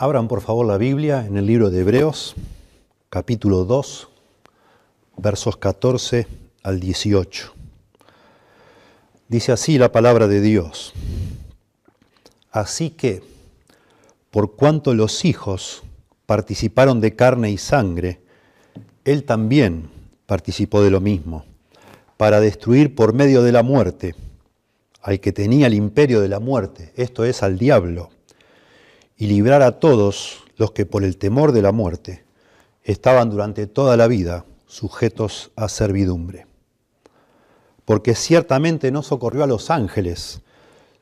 Abran por favor la Biblia en el libro de Hebreos, capítulo 2, versos 14 al 18. Dice así la palabra de Dios. Así que, por cuanto los hijos participaron de carne y sangre, Él también participó de lo mismo, para destruir por medio de la muerte al que tenía el imperio de la muerte, esto es al diablo, y librar a todos los que por el temor de la muerte estaban durante toda la vida sujetos a servidumbre. Porque ciertamente no socorrió a los ángeles,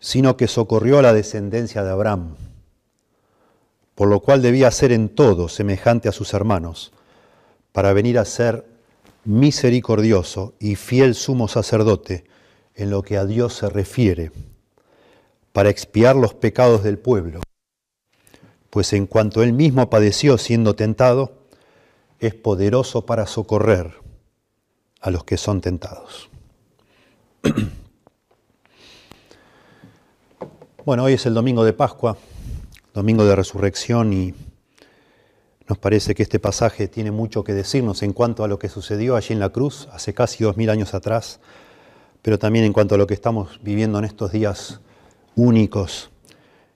sino que socorrió a la descendencia de Abraham, por lo cual debía ser en todo semejante a sus hermanos, para venir a ser misericordioso y fiel sumo sacerdote en lo que a Dios se refiere, para expiar los pecados del pueblo, pues en cuanto él mismo padeció siendo tentado, es poderoso para socorrer a los que son tentados. Bueno, hoy es el domingo de Pascua, domingo de resurrección y nos parece que este pasaje tiene mucho que decirnos en cuanto a lo que sucedió allí en la cruz hace casi dos mil años atrás, pero también en cuanto a lo que estamos viviendo en estos días únicos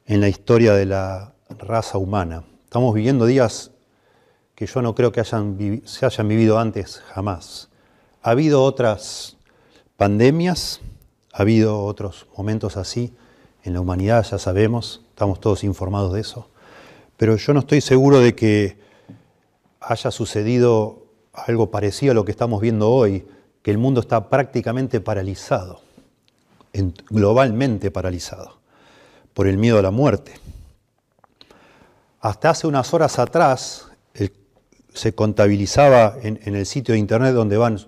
en la historia de la raza humana. Estamos viviendo días que yo no creo que hayan, se hayan vivido antes jamás. Ha habido otras pandemias, ha habido otros momentos así en la humanidad, ya sabemos, estamos todos informados de eso, pero yo no estoy seguro de que haya sucedido algo parecido a lo que estamos viendo hoy, que el mundo está prácticamente paralizado, globalmente paralizado, por el miedo a la muerte. Hasta hace unas horas atrás se contabilizaba en, el sitio de internet donde van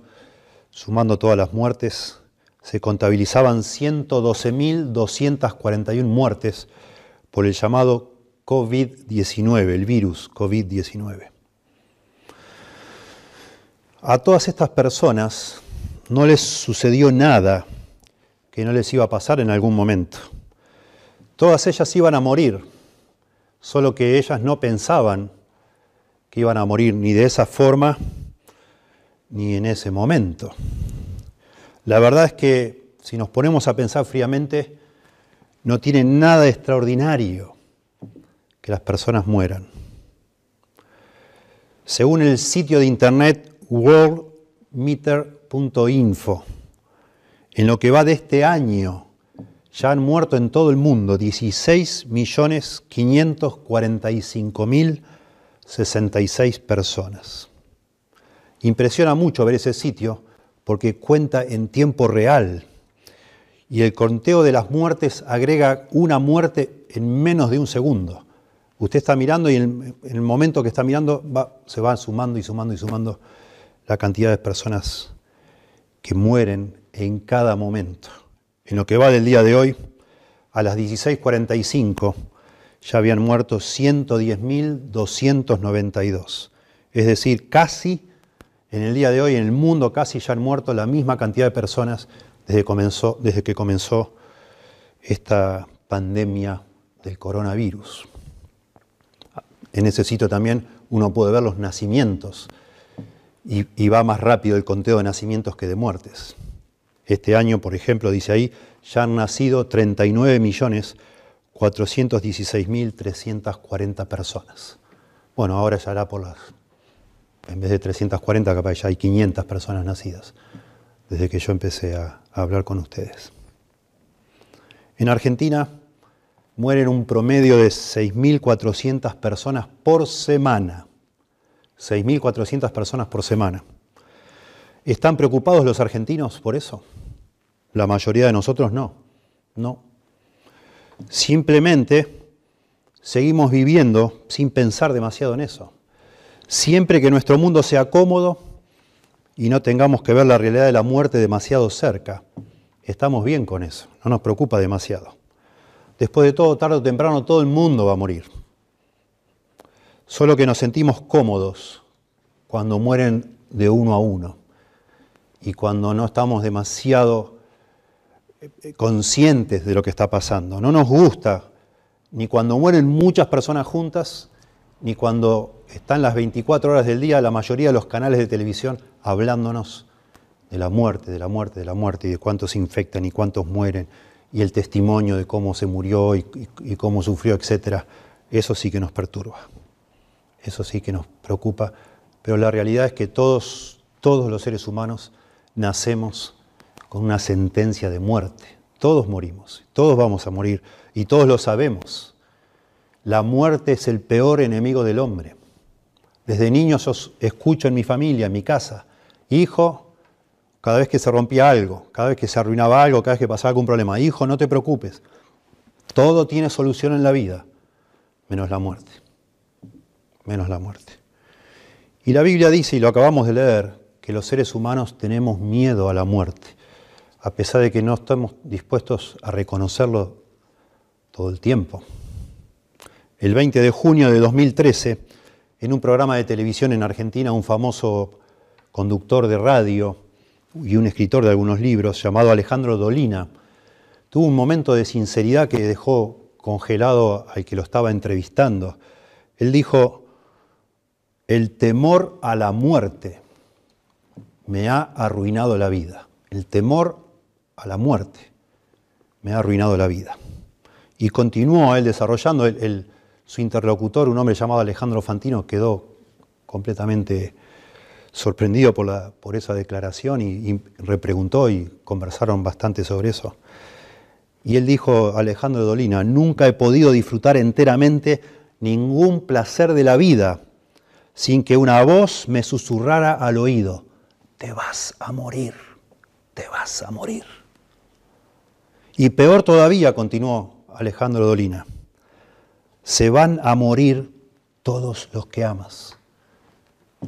sumando todas las muertes, se contabilizaban 112.241 muertes por el llamado COVID-19, el virus COVID-19. A todas estas personas no les sucedió nada que no les iba a pasar en algún momento. Todas ellas iban a morir, solo que ellas no pensaban que iban a morir ni de esa forma ni en ese momento. La verdad es que si nos ponemos a pensar fríamente, no tiene nada extraordinario que las personas mueran. Según el sitio de internet worldmeter.info. En lo que va de este año, ya han muerto en todo el mundo 16.545.066 personas. Impresiona mucho ver ese sitio porque cuenta en tiempo real y el conteo de las muertes agrega una muerte en menos de un segundo. Usted está mirando y en el momento que está mirando se va sumando y sumando y sumando la cantidad de personas que mueren en cada momento. En lo que va del día de hoy, a las 16:45 ya habían muerto 110.292. Es decir, casi en el día de hoy en el mundo casi ya han muerto la misma cantidad de personas desde, que comenzó esta pandemia del coronavirus. En ese sitio también uno puede ver los nacimientos y, va más rápido el conteo de nacimientos que de muertes. Este año, por ejemplo, dice ahí, ya han nacido 39.416.340 personas. Bueno, ahora ya hará por las, en vez de 340, capaz ya hay 500 personas nacidas, desde que yo empecé a, a hablar con ustedes. En Argentina mueren un promedio de 6.400 personas por semana 6.400 personas por semana. ¿Están preocupados los argentinos por eso? La mayoría de nosotros no. No. Simplemente seguimos viviendo sin pensar demasiado en eso. Siempre que nuestro mundo sea cómodo y no tengamos que ver la realidad de la muerte demasiado cerca, estamos bien con eso, no nos preocupa demasiado. Después de todo, tarde o temprano, todo el mundo va a morir. Solo que nos sentimos cómodos cuando mueren de uno a uno y cuando no estamos demasiado eh, conscientes de lo que está pasando. No nos gusta ni cuando mueren muchas personas juntas, ni cuando están las 24 horas del día la mayoría de los canales de televisión hablándonos de la muerte, de la muerte, de la muerte, y de cuántos infectan y cuántos mueren, y el testimonio de cómo se murió y, y cómo sufrió, etc. Eso sí que nos perturba. Eso sí que nos preocupa. Pero la realidad es que todos, todos los seres humanos nacemos con una sentencia de muerte. Todos morimos, todos vamos a morir y todos lo sabemos. La muerte es el peor enemigo del hombre. Desde niño yo escucho en mi familia, en mi casa, hijo, cada vez que se rompía algo, cada vez que se arruinaba algo, cada vez que pasaba algún problema, hijo, no te preocupes, todo tiene solución en la vida, menos la muerte, menos la muerte. Y la Biblia dice, y lo acabamos de leer, que los seres humanos tenemos miedo a la muerte, a pesar de que no estamos dispuestos a reconocerlo todo el tiempo. El 20 de junio de 2013, en un programa de televisión en Argentina, un famoso conductor de radio y un escritor de algunos libros llamado Alejandro Dolina, tuvo un momento de sinceridad que dejó congelado al que lo estaba entrevistando. Él dijo, el temor a la muerte me ha arruinado la vida. El temor a la muerte me ha arruinado la vida. Y continuó él desarrollando, su interlocutor, un hombre llamado Alejandro Fantino, quedó completamente sorprendido por, la, por esa declaración y, y, repreguntó y conversaron bastante sobre eso. Y él dijo, Alejandro Dolina, nunca he podido disfrutar enteramente ningún placer de la vida sin que una voz me susurrara al oído, te vas a morir, te vas a morir. Y peor todavía, continuó Alejandro Dolina, se van a morir todos los que amas.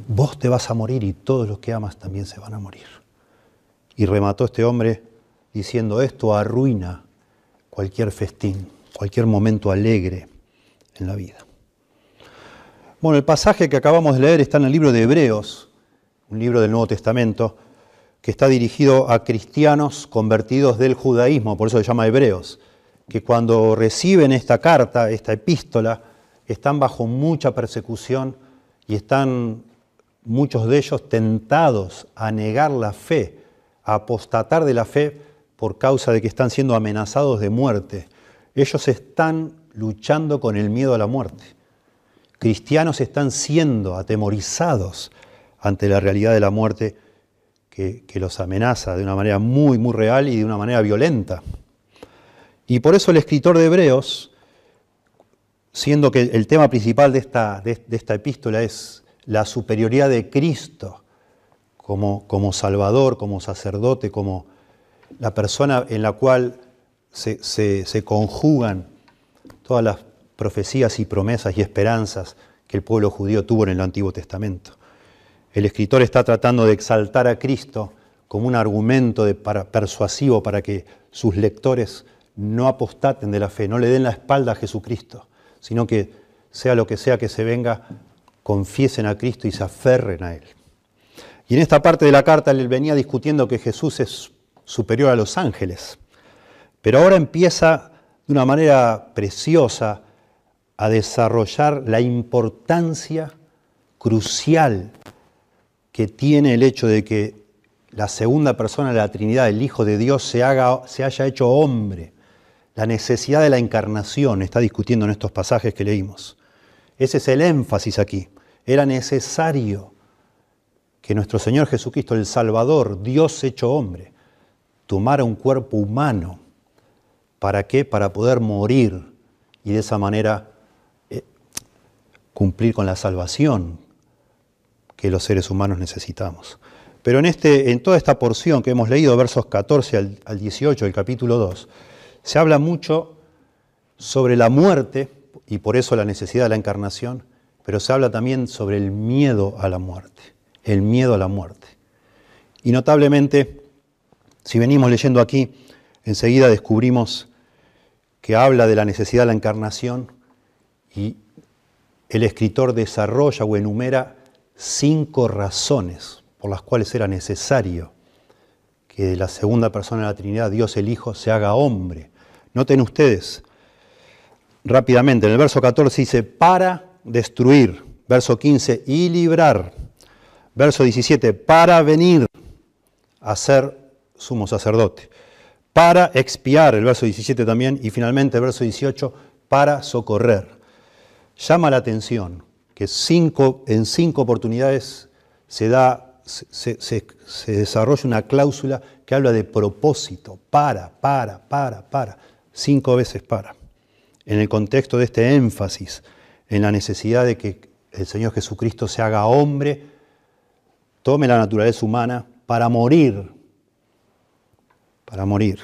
Vos te vas a morir y todos los que amas también se van a morir. Y remató este hombre diciendo, esto arruina cualquier festín, cualquier momento alegre en la vida. Bueno, el pasaje que acabamos de leer está en el libro de Hebreos, un libro del Nuevo Testamento, que está dirigido a cristianos convertidos del judaísmo, por eso se llama Hebreos, que cuando reciben esta carta, esta epístola, están bajo mucha persecución y están muchos de ellos tentados a negar la fe, a apostatar de la fe por causa de que están siendo amenazados de muerte. Ellos están luchando con el miedo a la muerte. Cristianos están siendo atemorizados ante la realidad de la muerte que, los amenaza de una manera muy, muy real y de una manera violenta. Y por eso el escritor de Hebreos, siendo que el tema principal de esta, de, esta epístola es la superioridad de Cristo como, como, Salvador, como sacerdote, como la persona en la cual se, se conjugan todas las profecías y promesas y esperanzas que el pueblo judío tuvo en el Antiguo Testamento. El escritor está tratando de exaltar a Cristo como un argumento persuasivo para que sus lectores no apostaten de la fe, no le den la espalda a Jesucristo, sino que sea lo que sea que se venga, confiesen a Cristo y se aferren a Él. Y en esta parte de la carta él venía discutiendo que Jesús es superior a los ángeles, pero ahora empieza de una manera preciosa a desarrollar la importancia crucial que tiene el hecho de que la segunda persona de la Trinidad, el Hijo de Dios, se, haga, se haya hecho hombre. La necesidad de la encarnación está discutiendo en estos pasajes que leímos. Ese es el énfasis aquí. Era necesario que nuestro Señor Jesucristo, el Salvador, Dios hecho hombre, tomara un cuerpo humano. ¿Para qué? Para poder morir y de esa manera cumplir con la salvación que los seres humanos necesitamos. Pero en, este, en toda esta porción que hemos leído, versos 14 al, al 18 del capítulo 2, se habla mucho sobre la muerte y por eso la necesidad de la encarnación, pero se habla también sobre el miedo a la muerte, el miedo a la muerte. Y notablemente, si venimos leyendo aquí, enseguida descubrimos que habla de la necesidad de la encarnación y el escritor desarrolla o enumera cinco razones por las cuales era necesario que la segunda persona de la Trinidad, Dios el Hijo, se haga hombre. Noten ustedes, rápidamente. En el verso 14 dice, para destruir. Verso 15, y librar. Verso 17, para venir a ser sumo sacerdote. Para expiar, el verso 17 también. Y finalmente, el verso 18, para socorrer. Llama la atención que cinco, en cinco oportunidades se da, se, se desarrolla una cláusula que habla de propósito, para, para, para, para, cinco veces para, en el contexto de este énfasis en la necesidad de que el Señor Jesucristo se haga hombre, tome la naturaleza humana para morir, para morir.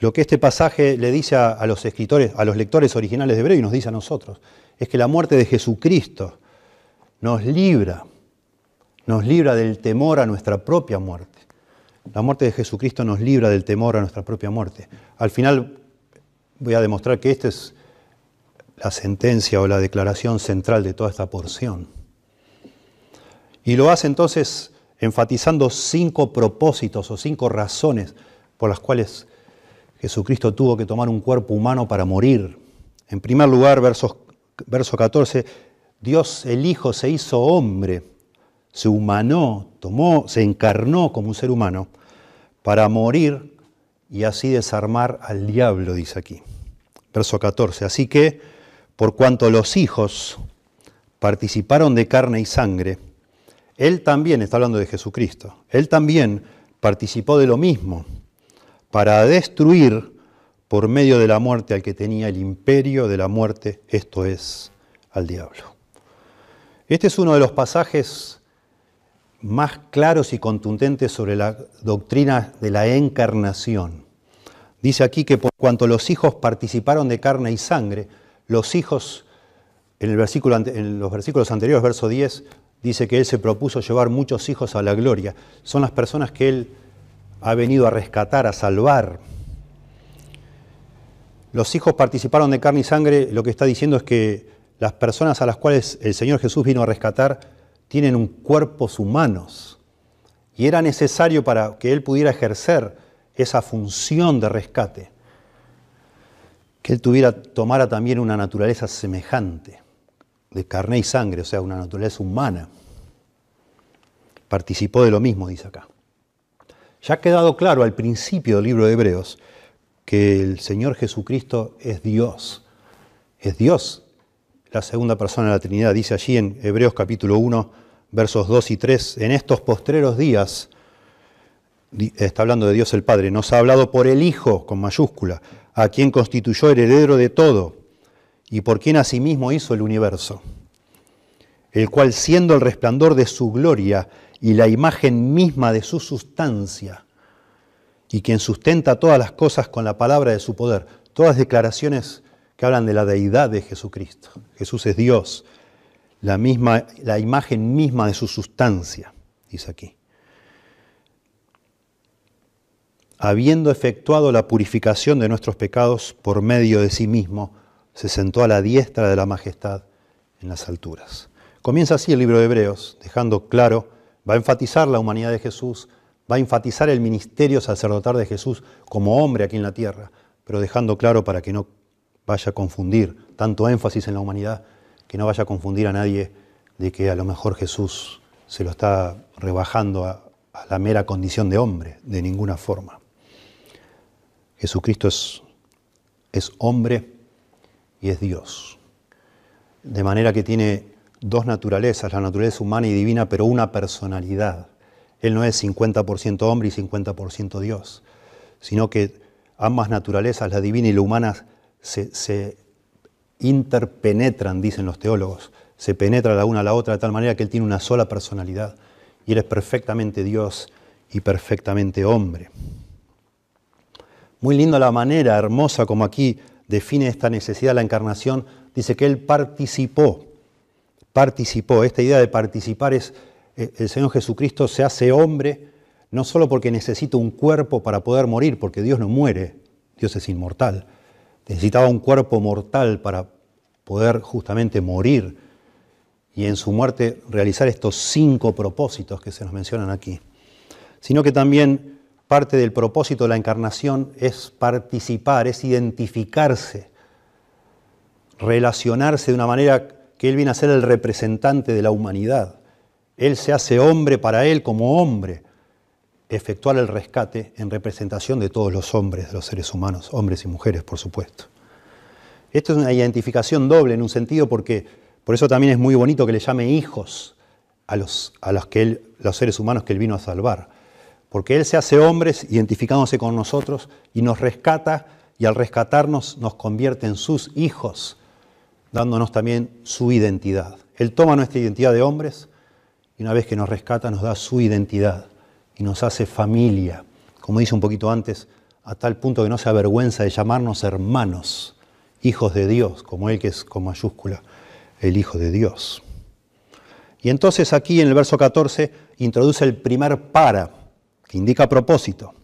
Lo que este pasaje le dice a, los escritores, a los lectores originales de Hebreo y nos dice a nosotros, es que la muerte de Jesucristo nos libra, nos libra del temor a nuestra propia muerte. La muerte de Jesucristo nos libra del temor a nuestra propia muerte. Al final voy a demostrar que esta es la sentencia o la declaración central de toda esta porción. Y lo hace entonces enfatizando cinco propósitos o cinco razones por las cuales Jesucristo tuvo que tomar un cuerpo humano para morir. En primer lugar, verso 14, Dios el Hijo se hizo hombre, se humanó, tomó, se encarnó como un ser humano para morir y así desarmar al diablo, dice aquí. Verso 14, así que por cuanto los hijos participaron de carne y sangre, Él también, está hablando de Jesucristo, Él también participó de lo mismo para destruir por medio de la muerte al que tenía el imperio de la muerte, esto es, al diablo. Este es uno de los pasajes más claros y contundentes sobre la doctrina de la encarnación. Dice aquí que por cuanto los hijos participaron de carne y sangre, los hijos, en, el versículo, en los versículos anteriores, verso 10, dice que Él se propuso llevar muchos hijos a la gloria. Son las personas que Él ha venido a rescatar, a salvar. Los hijos participaron de carne y sangre, lo que está diciendo es que las personas a las cuales el Señor Jesús vino a rescatar tienen un cuerpos humanos. Y era necesario para que Él pudiera ejercer esa función de rescate, que Él tuviera, tomara también una naturaleza semejante, de carne y sangre, o sea, una naturaleza humana. Participó de lo mismo, dice acá. Ya ha quedado claro al principio del libro de Hebreos que el Señor Jesucristo es Dios. Es Dios, la segunda persona de la Trinidad. Dice allí en Hebreos capítulo 1, versos 2 y 3, en estos postreros días, está hablando de Dios el Padre, nos ha hablado por el Hijo, con mayúscula, a quien constituyó heredero de todo y por quien asimismo hizo el universo, el cual siendo el resplandor de su gloria y la imagen misma de su sustancia, y quien sustenta todas las cosas con la palabra de su poder. Todas declaraciones que hablan de la deidad de Jesucristo. Jesús es Dios, la, misma, la imagen misma de su sustancia, dice aquí. Habiendo efectuado la purificación de nuestros pecados por medio de sí mismo, se sentó a la diestra de la majestad en las alturas. Comienza así el libro de Hebreos, dejando claro va a enfatizar la humanidad de Jesús, va a enfatizar el ministerio sacerdotal de Jesús como hombre aquí en la tierra, pero dejando claro para que no vaya a confundir tanto énfasis en la humanidad, que no vaya a confundir a nadie de que a lo mejor Jesús se lo está rebajando a, la mera condición de hombre, de ninguna forma. Jesucristo es, es hombre y es Dios. De manera que tiene dos naturalezas, la naturaleza humana y divina, pero una personalidad. Él no es 50% hombre y 50% Dios, sino que ambas naturalezas, la divina y la humana, se, interpenetran, dicen los teólogos, se penetra la una a la otra de tal manera que Él tiene una sola personalidad y Él es perfectamente Dios y perfectamente hombre. Muy linda la manera hermosa como aquí define esta necesidad la encarnación, dice que Él participó participó. Esta idea de participar es, eh, el Señor Jesucristo se hace hombre no solo porque necesita un cuerpo para poder morir, porque Dios no muere, Dios es inmortal. Necesitaba un cuerpo mortal para poder justamente morir y en su muerte realizar estos cinco propósitos que se nos mencionan aquí, sino que también parte del propósito de la encarnación es participar, es identificarse relacionarse de una manera que Él viene a ser el representante de la humanidad. Él se hace hombre para Él como hombre, efectuar el rescate en representación de todos los hombres, de los seres humanos, hombres y mujeres, por supuesto. Esto es una identificación doble en un sentido porque por eso también es muy bonito que le llame hijos a los, a los, que los seres humanos que Él vino a salvar. Porque Él se hace hombres identificándose con nosotros y nos rescata y al rescatarnos nos convierte en sus hijos, dándonos también su identidad. Él toma nuestra identidad de hombres y una vez que nos rescata nos da su identidad y nos hace familia, como dice un poquito antes, a tal punto que no se avergüenza de llamarnos hermanos, hijos de Dios, como Él que es con mayúscula el Hijo de Dios. Y entonces aquí en el verso 14 introduce el primer para, que indica propósito.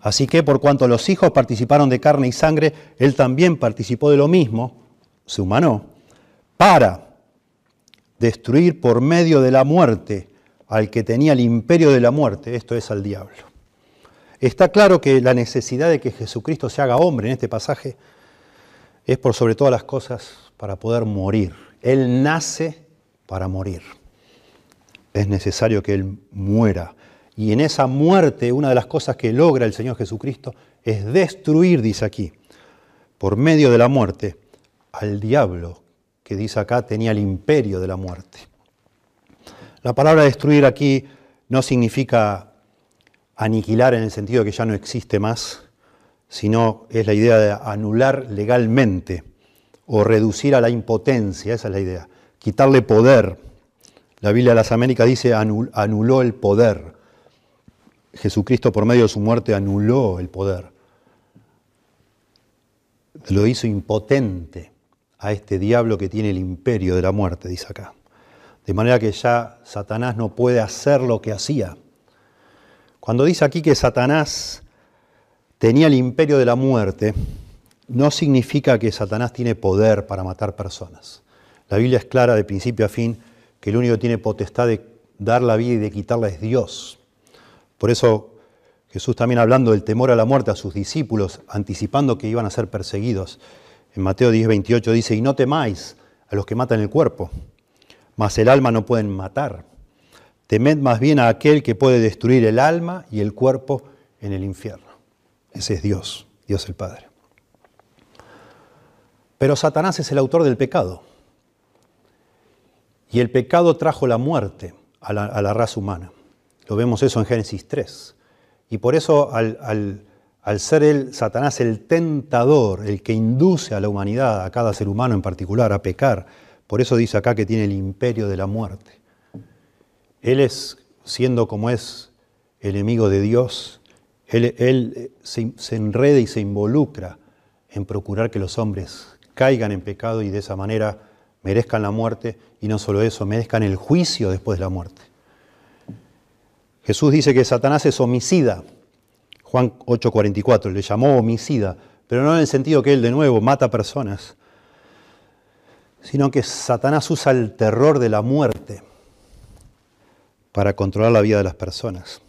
Así que por cuanto los hijos participaron de carne y sangre, Él también participó de lo mismo, se humanó, para destruir por medio de la muerte al que tenía el imperio de la muerte, esto es al diablo. Está claro que la necesidad de que Jesucristo se haga hombre en este pasaje es por sobre todas las cosas para poder morir. Él nace para morir. Es necesario que Él muera. Y en esa muerte, una de las cosas que logra el Señor Jesucristo es destruir, dice aquí, por medio de la muerte, al diablo, que dice acá tenía el imperio de la muerte. La palabra destruir aquí no significa aniquilar en el sentido de que ya no existe más, sino es la idea de anular legalmente o reducir a la impotencia, esa es la idea, quitarle poder. La Biblia de las Américas dice anuló el poder. Jesucristo por medio de su muerte anuló el poder. Lo hizo impotente a este diablo que tiene el imperio de la muerte, dice acá. De manera que ya Satanás no puede hacer lo que hacía. Cuando dice aquí que Satanás tenía el imperio de la muerte, no significa que Satanás tiene poder para matar personas. La Biblia es clara de principio a fin que el único que tiene potestad de dar la vida y de quitarla es Dios. Por eso Jesús también hablando del temor a la muerte a sus discípulos, anticipando que iban a ser perseguidos. En Mateo 10, 28 dice, y no temáis a los que matan el cuerpo, mas el alma no pueden matar. Temed más bien a aquel que puede destruir el alma y el cuerpo en el infierno. Ese es Dios, Dios el Padre. Pero Satanás es el autor del pecado. Y el pecado trajo la muerte a la, raza humana. Lo vemos eso en Génesis 3. Y por eso al, al ser él, Satanás, el tentador, el que induce a la humanidad, a cada ser humano en particular, a pecar, por eso dice acá que tiene el imperio de la muerte. Él es, siendo como es enemigo de Dios, él, se, se enreda y se involucra en procurar que los hombres caigan en pecado y de esa manera merezcan la muerte y no solo eso, merezcan el juicio después de la muerte. Jesús dice que Satanás es homicida. Juan 8:44 le llamó homicida, pero no en el sentido que él de nuevo mata personas, sino que Satanás usa el terror de la muerte para controlar la vida de las personas.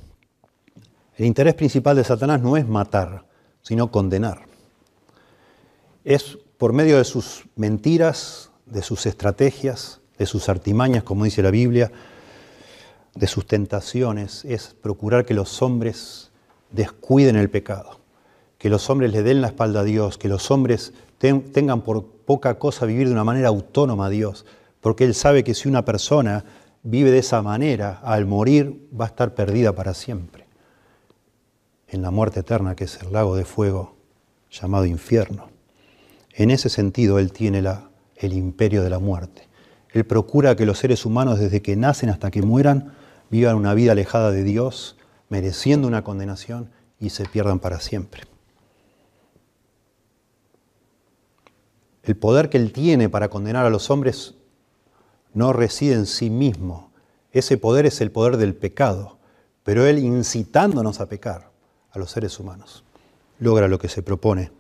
El interés principal de Satanás no es matar, sino condenar. Es por medio de sus mentiras, de sus estrategias, de sus artimañas, como dice la Biblia, de sus tentaciones, es procurar que los hombres descuiden el pecado, que los hombres le den la espalda a Dios, que los hombres tengan por poca cosa vivir de una manera autónoma a Dios, porque Él sabe que si una persona vive de esa manera, al morir va a estar perdida para siempre, en la muerte eterna que es el lago de fuego llamado infierno. En ese sentido, Él tiene la, el imperio de la muerte. Él procura que los seres humanos, desde que nacen hasta que mueran, vivan una vida alejada de Dios, mereciendo una condenación y se pierdan para siempre. El poder que Él tiene para condenar a los hombres no reside en sí mismo. Ese poder es el poder del pecado, pero Él incitándonos a pecar a los seres humanos, logra lo que se propone,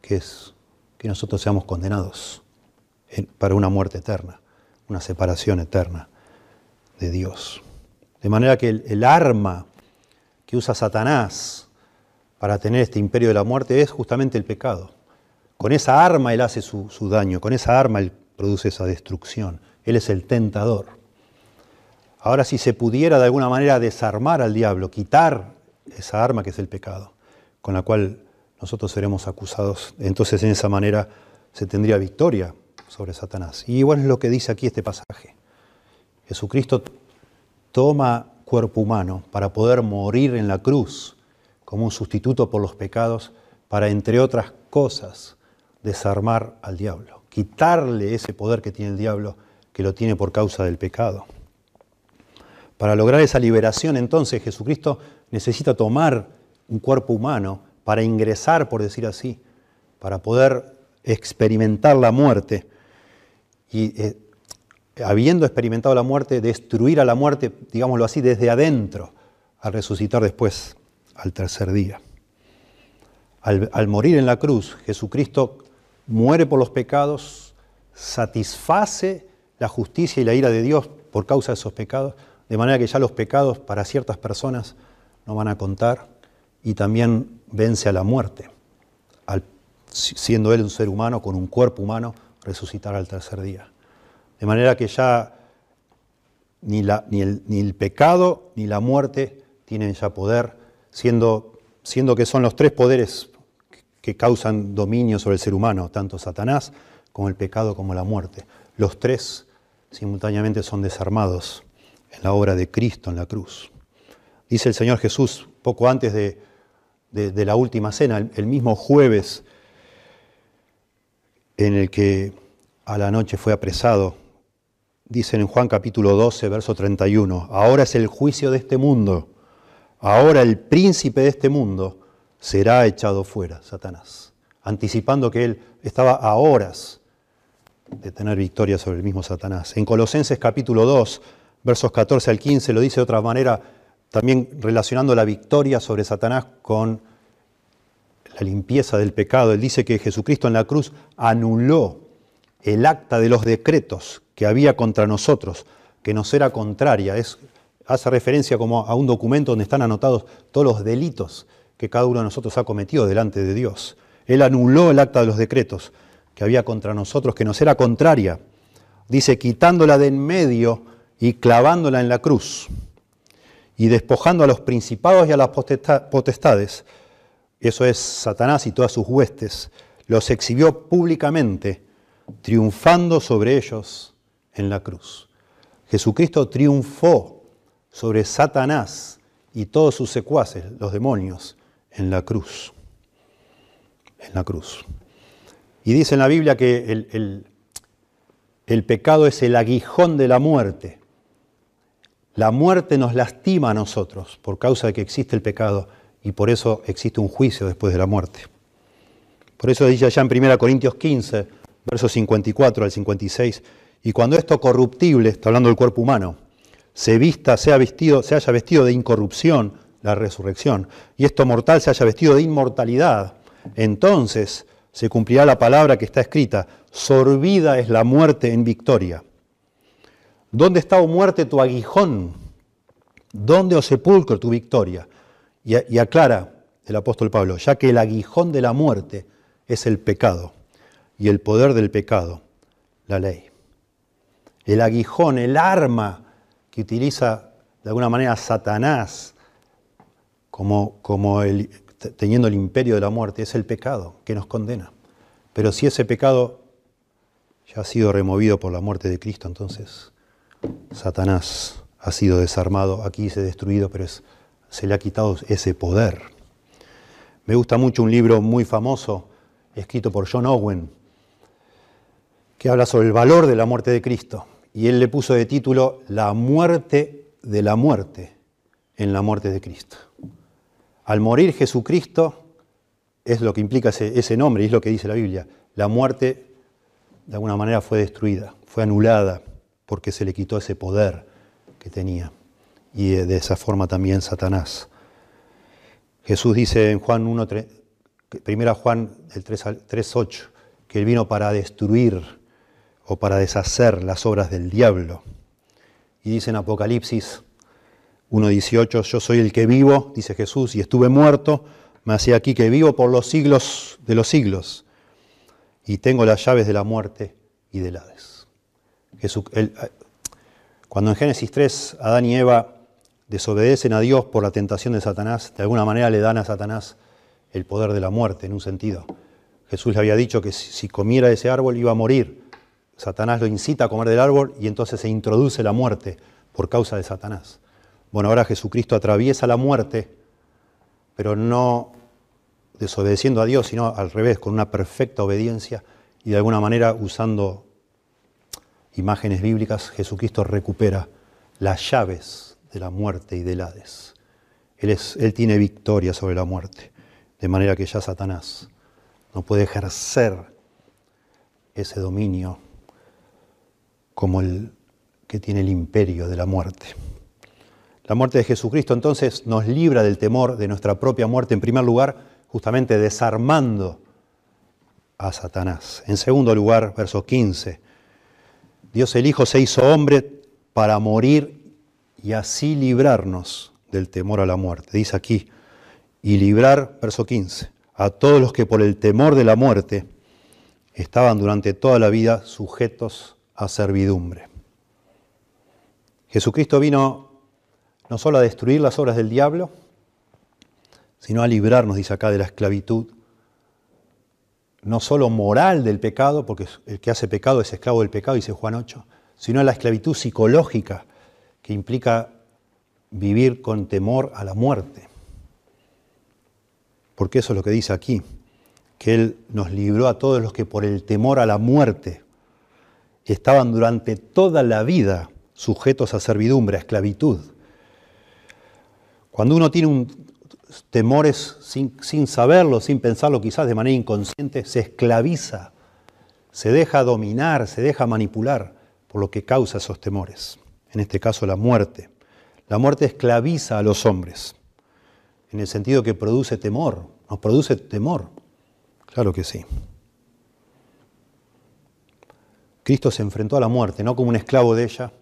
que es que nosotros seamos condenados para una muerte eterna, una separación eterna de Dios. De manera que el, arma que usa Satanás para tener este imperio de la muerte es justamente el pecado. con esa arma Él hace su, daño, con esa arma Él produce esa destrucción. Él es el tentador. Ahora si se pudiera de alguna manera desarmar al diablo, quitar esa arma que es el pecado, con la cual nosotros seremos acusados, entonces en esa manera se tendría victoria sobre Satanás. Y igual es lo que dice aquí este pasaje. Jesucristo toma cuerpo humano para poder morir en la cruz como un sustituto por los pecados, para, entre otras cosas, desarmar al diablo, quitarle ese poder que tiene el diablo, que lo tiene por causa del pecado. Para lograr esa liberación, entonces, Jesucristo necesita tomar un cuerpo humano para ingresar, por decir así, para poder experimentar la muerte y eh, habiendo experimentado la muerte, destruir a la muerte, digámoslo así, desde adentro, al resucitar después, al tercer día. Al, morir en la cruz, Jesucristo muere por los pecados, satisface la justicia y la ira de Dios por causa de esos pecados, de manera que ya los pecados para ciertas personas no van a contar y también vence a la muerte, al, siendo Él un ser humano con un cuerpo humano, resucitar al tercer día. De manera que ya ni, el, pecado ni la muerte tienen ya poder, siendo, siendo que son los tres poderes que causan dominio sobre el ser humano, tanto Satanás como el pecado como la muerte. Los tres simultáneamente son desarmados en la obra de Cristo en la cruz. Dice el Señor Jesús poco antes de, de, la última cena, el mismo jueves en el que a la noche fue apresado, dicen en Juan capítulo 12, verso 31, ahora es el juicio de este mundo, ahora el príncipe de este mundo será echado fuera, Satanás, anticipando que él estaba a horas de tener victoria sobre el mismo Satanás. En Colosenses capítulo 2, versos 14 al 15, lo dice de otra manera, también relacionando la victoria sobre Satanás con la limpieza del pecado. Él dice que Jesucristo en la cruz anuló el acta de los decretos que había contra nosotros, que nos era contraria. Es, hace referencia como a un documento donde están anotados todos los delitos que cada uno de nosotros ha cometido delante de Dios. Él anuló el acta de los decretos que había contra nosotros, que nos era contraria. Dice, quitándola de en medio y clavándola en la cruz y despojando a los principados y a las potestades, eso es Satanás y todas sus huestes, los exhibió públicamente, triunfando sobre ellos en la cruz. Jesucristo triunfó sobre Satanás y todos sus secuaces, los demonios, en la cruz. En la cruz. Y dice en la Biblia que el, el, pecado es el aguijón de la muerte. La muerte nos lastima a nosotros por causa de que existe el pecado y por eso existe un juicio después de la muerte. Por eso dice allá en 1 Corintios 15, versos 54 al 56, y cuando esto corruptible, está hablando del cuerpo humano, se vista, sea vestido, se haya vestido de incorrupción, la resurrección, y esto mortal se haya vestido de inmortalidad, entonces se cumplirá la palabra que está escrita, sorbida es la muerte en victoria. ¿Dónde está, o oh muerte, tu aguijón? ¿Dónde, o oh sepulcro, tu victoria? Y, y aclara el apóstol Pablo, ya que el aguijón de la muerte es el pecado y el poder del pecado, la ley. El aguijón, el arma que utiliza de alguna manera Satanás como, como el, teniendo el imperio de la muerte, es el pecado que nos condena. Pero si ese pecado ya ha sido removido por la muerte de Cristo, entonces Satanás ha sido desarmado, aquí se ha destruido, pero se le ha quitado ese poder. Me gusta mucho un libro muy famoso, escrito por John Owen, que habla sobre el valor de la muerte de Cristo. Y él le puso de título La muerte de la muerte en la muerte de Cristo. Al morir Jesucristo, es lo que implica ese, ese nombre y es lo que dice la Biblia. La muerte, de alguna manera, fue destruida, fue anulada porque se le quitó ese poder que tenía. Y de esa forma también Satanás. Jesús dice en Juan 1, 3, primera Juan el 3.8, que él vino para destruir o para deshacer las obras del diablo. Y dice en Apocalipsis 1.18, yo soy el que vivo, dice Jesús, y estuve muerto, me hacía aquí que vivo por los siglos de los siglos. y tengo las llaves de la muerte y del Hades. cuando en Génesis 3 Adán y Eva desobedecen a Dios por la tentación de Satanás, de alguna manera le dan a Satanás el poder de la muerte, en un sentido. Jesús le había dicho que si comiera ese árbol iba a morir. Satanás lo incita a comer del árbol y entonces se introduce la muerte por causa de Satanás. Bueno, ahora Jesucristo atraviesa la muerte, pero no desobedeciendo a Dios, sino al revés, con una perfecta obediencia y de alguna manera usando imágenes bíblicas, Jesucristo recupera las llaves de la muerte y del Hades. Él, él tiene victoria sobre la muerte, de manera que ya Satanás no puede ejercer ese dominio como el que tiene el imperio de la muerte. La muerte de Jesucristo entonces nos libra del temor de nuestra propia muerte, en primer lugar, justamente desarmando a Satanás. En segundo lugar, verso 15, Dios el Hijo se hizo hombre para morir y así librarnos del temor a la muerte. Dice aquí, y librar, verso 15, a todos los que por el temor de la muerte estaban durante toda la vida sujetos a servidumbre. Jesucristo vino no solo a destruir las obras del diablo, sino a librarnos, dice acá, de la esclavitud, no solo moral del pecado, porque el que hace pecado es esclavo del pecado, dice Juan 8, sino a la esclavitud psicológica, que implica vivir con temor a la muerte porque eso es lo que dice aquí, que Él nos libró a todos los que por el temor a la muerte estaban durante toda la vida sujetos a servidumbre, a esclavitud. Cuando uno tiene temores sin, sin saberlo, sin pensarlo, quizás de manera inconsciente, se esclaviza, se deja dominar, se deja manipular por lo que causa esos temores. En este caso, la muerte. La muerte esclaviza a los hombres en el sentido que produce temor, nos produce temor. Claro que sí. Cristo se enfrentó a la muerte, no como un esclavo de ella,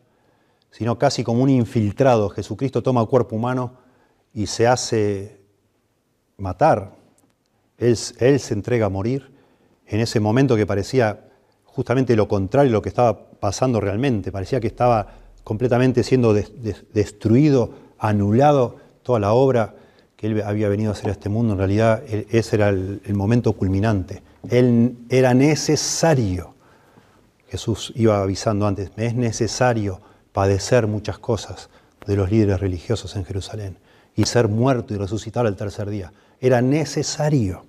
sino casi como un infiltrado. Jesucristo toma cuerpo humano y se hace matar. Él, se entrega a morir en ese momento que parecía justamente lo contrario de lo que estaba pasando realmente. Parecía que estaba completamente siendo destruido, anulado toda la obra él había venido a hacer a este mundo, en realidad ese era el, momento culminante. Él era necesario, Jesús iba avisando antes, es necesario padecer muchas cosas de los líderes religiosos en Jerusalén y ser muerto y resucitar al tercer día. Era necesario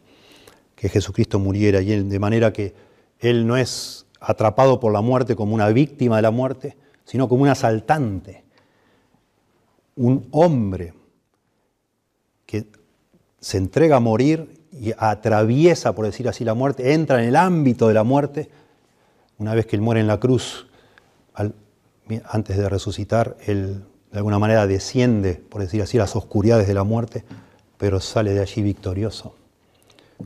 que Jesucristo muriera y de manera que Él no es atrapado por la muerte como una víctima de la muerte, sino como un asaltante, un hombre que se entrega a morir y atraviesa, por decir así, la muerte, entra en el ámbito de la muerte, una vez que él muere en la cruz, antes de resucitar, él de alguna manera desciende, por decir así, las oscuridades de la muerte, pero sale de allí victorioso,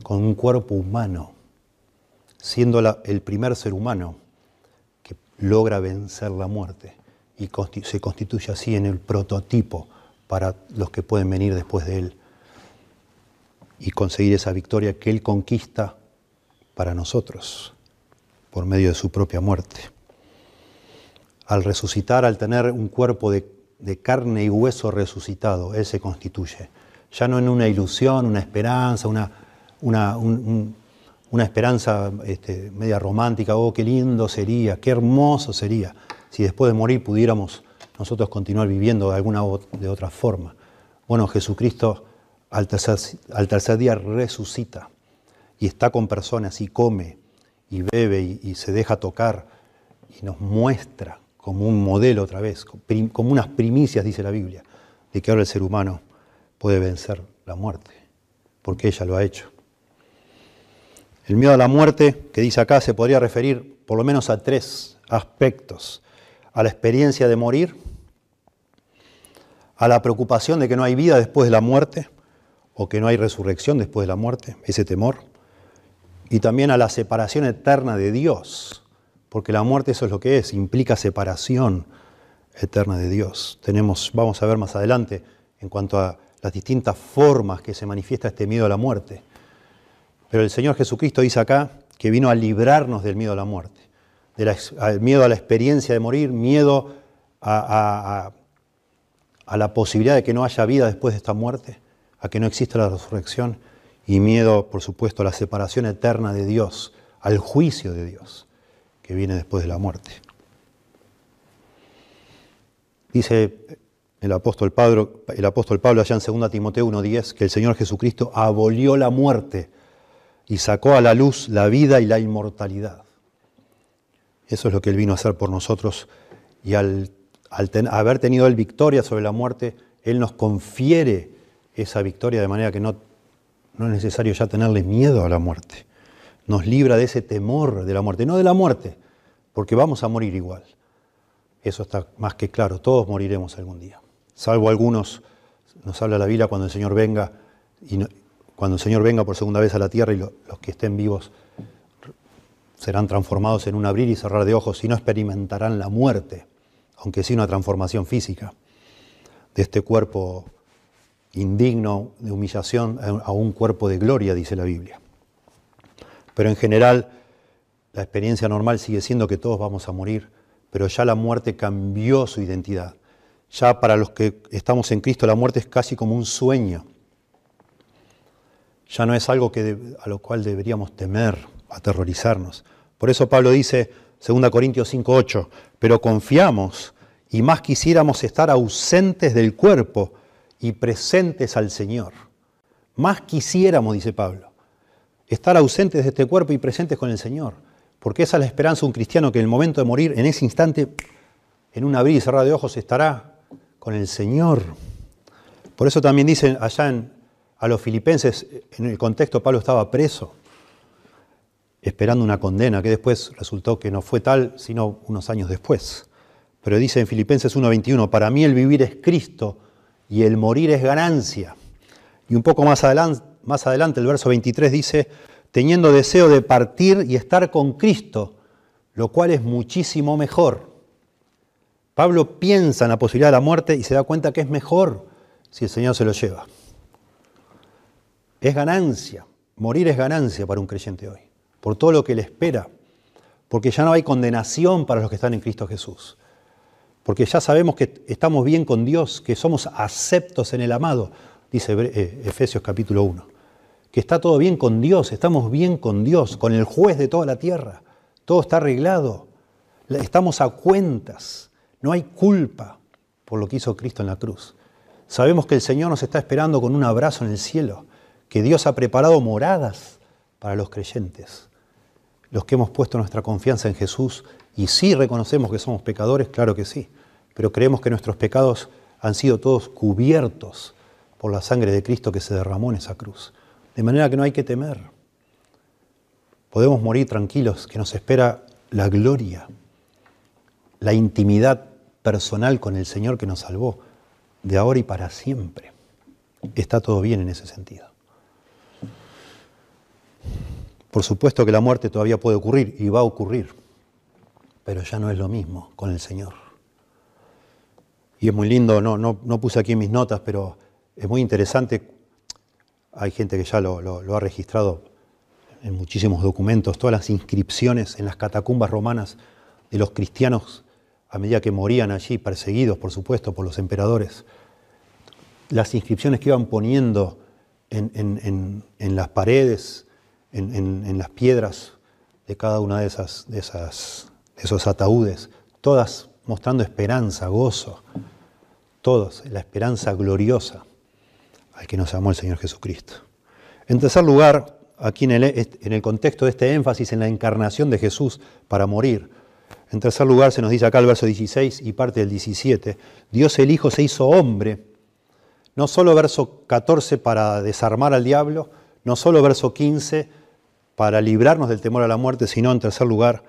con un cuerpo humano, siendo el primer ser humano que logra vencer la muerte y se constituye así en el prototipo para los que pueden venir después de él y conseguir esa victoria que Él conquista para nosotros por medio de su propia muerte. Al resucitar, al tener un cuerpo de, carne y hueso resucitado, Él se constituye. Ya no en una ilusión, una esperanza, una, una, esperanza este, media romántica, oh, qué lindo sería, qué hermoso sería si después de morir pudiéramos nosotros continuar viviendo de alguna de otra forma. Bueno, Jesucristo al tercer, día resucita y está con personas y come y bebe y, se deja tocar y nos muestra como un modelo otra vez, como unas primicias, dice la Biblia, de que ahora el ser humano puede vencer la muerte, porque ella lo ha hecho. El miedo a la muerte, que dice acá, se podría referir por lo menos a tres aspectos. A la experiencia de morir, a la preocupación de que no hay vida después de la muerte o que no hay resurrección después de la muerte, ese temor, y también a la separación eterna de Dios, porque la muerte eso es lo que es, implica separación eterna de Dios. Tenemos, vamos a ver más adelante en cuanto a las distintas formas que se manifiesta este miedo a la muerte. Pero el Señor Jesucristo dice acá que vino a librarnos del miedo a la muerte, del miedo a la experiencia de morir, miedo a, a la posibilidad de que no haya vida después de esta muerte, a que no exista la resurrección y miedo, por supuesto, a la separación eterna de Dios, al juicio de Dios que viene después de la muerte. Dice el apóstol Pablo, el apóstol Pablo allá en 2 Timoteo 1.10 que el Señor Jesucristo abolió la muerte y sacó a la luz la vida y la inmortalidad. Eso es lo que Él vino a hacer por nosotros y al, haber tenido Él victoria sobre la muerte, Él nos confiere esa victoria de manera que no no es necesario ya tenerle miedo a la muerte. Nos libra de ese temor de la muerte, no de la muerte, porque vamos a morir igual. Eso está más que claro, todos moriremos algún día. Salvo algunos, nos habla la Biblia cuando el Señor venga, y cuando el Señor venga por segunda vez a la tierra y los que estén vivos serán transformados en un abrir y cerrar de ojos y no experimentarán la muerte, aunque sí una transformación física de este cuerpo indigno de humillación a un cuerpo de gloria, dice la Biblia. Pero en general, la experiencia normal sigue siendo que todos vamos a morir, pero ya la muerte cambió su identidad. Ya para los que estamos en Cristo, la muerte es casi como un sueño. Ya no es algo que a lo cual deberíamos temer, aterrorizarnos. Por eso Pablo dice, 2 Corintios 5:8, pero confiamos y más quisiéramos estar ausentes del cuerpo y presentes al Señor. Más quisiéramos, dice Pablo, estar ausentes de este cuerpo y presentes con el Señor, porque esa es la esperanza de un cristiano que en el momento de morir, en ese instante, en un abrir y cerrar de ojos, estará con el Señor. Por eso también dicen allá a los filipenses, en el contexto Pablo estaba preso, esperando una condena, que después resultó que no fue tal, sino unos años después. Pero dice en Filipenses 1.21, para mí el vivir es Cristo y el morir es ganancia. Y un poco más adelante, más adelante el verso 23 dice, teniendo deseo de partir y estar con Cristo, lo cual es muchísimo mejor. Pablo piensa en la posibilidad de la muerte y se da cuenta que es mejor si el Señor se lo lleva. Es ganancia, morir es ganancia para un creyente hoy, por todo lo que le espera, porque ya no hay condenación para los que están en Cristo Jesús porque ya sabemos que estamos bien con Dios, que somos aceptos en el amado, dice eh, Efesios capítulo 1, que está todo bien con Dios, estamos bien con Dios, con el juez de toda la tierra, todo está arreglado, estamos a cuentas, no hay culpa por lo que hizo Cristo en la cruz. Sabemos que el Señor nos está esperando con un abrazo en el cielo, que Dios ha preparado moradas para los creyentes, los que hemos puesto nuestra confianza en Jesús y sí reconocemos que somos pecadores, claro que sí, pero creemos que nuestros pecados han sido todos cubiertos por la sangre de Cristo que se derramó en esa cruz. De manera que no hay que temer. Podemos morir tranquilos, que nos espera la gloria, la intimidad personal con el Señor que nos salvó, de ahora y para siempre. Está todo bien en ese sentido. Por supuesto que la muerte todavía puede ocurrir y va a ocurrir pero ya no es lo mismo con el Señor. Y es muy lindo, no, no, puse aquí mis notas, pero es muy interesante. Hay gente que ya lo, lo ha registrado en muchísimos documentos, todas las inscripciones en las catacumbas romanas de los cristianos a medida que morían allí, perseguidos, por supuesto, por los emperadores. Las inscripciones que iban poniendo en, las paredes, en, las piedras de cada una de esas, de esas esos ataúdes, todas mostrando esperanza, gozo, todos, la esperanza gloriosa al que nos amó el Señor Jesucristo. En tercer lugar, aquí en el, contexto de este énfasis en la encarnación de Jesús para morir, en tercer lugar se nos dice acá el verso 16 y parte del 17, Dios el Hijo se hizo hombre, no solo verso 14 para desarmar al diablo, no solo verso 15 para librarnos del temor a la muerte, sino en tercer lugar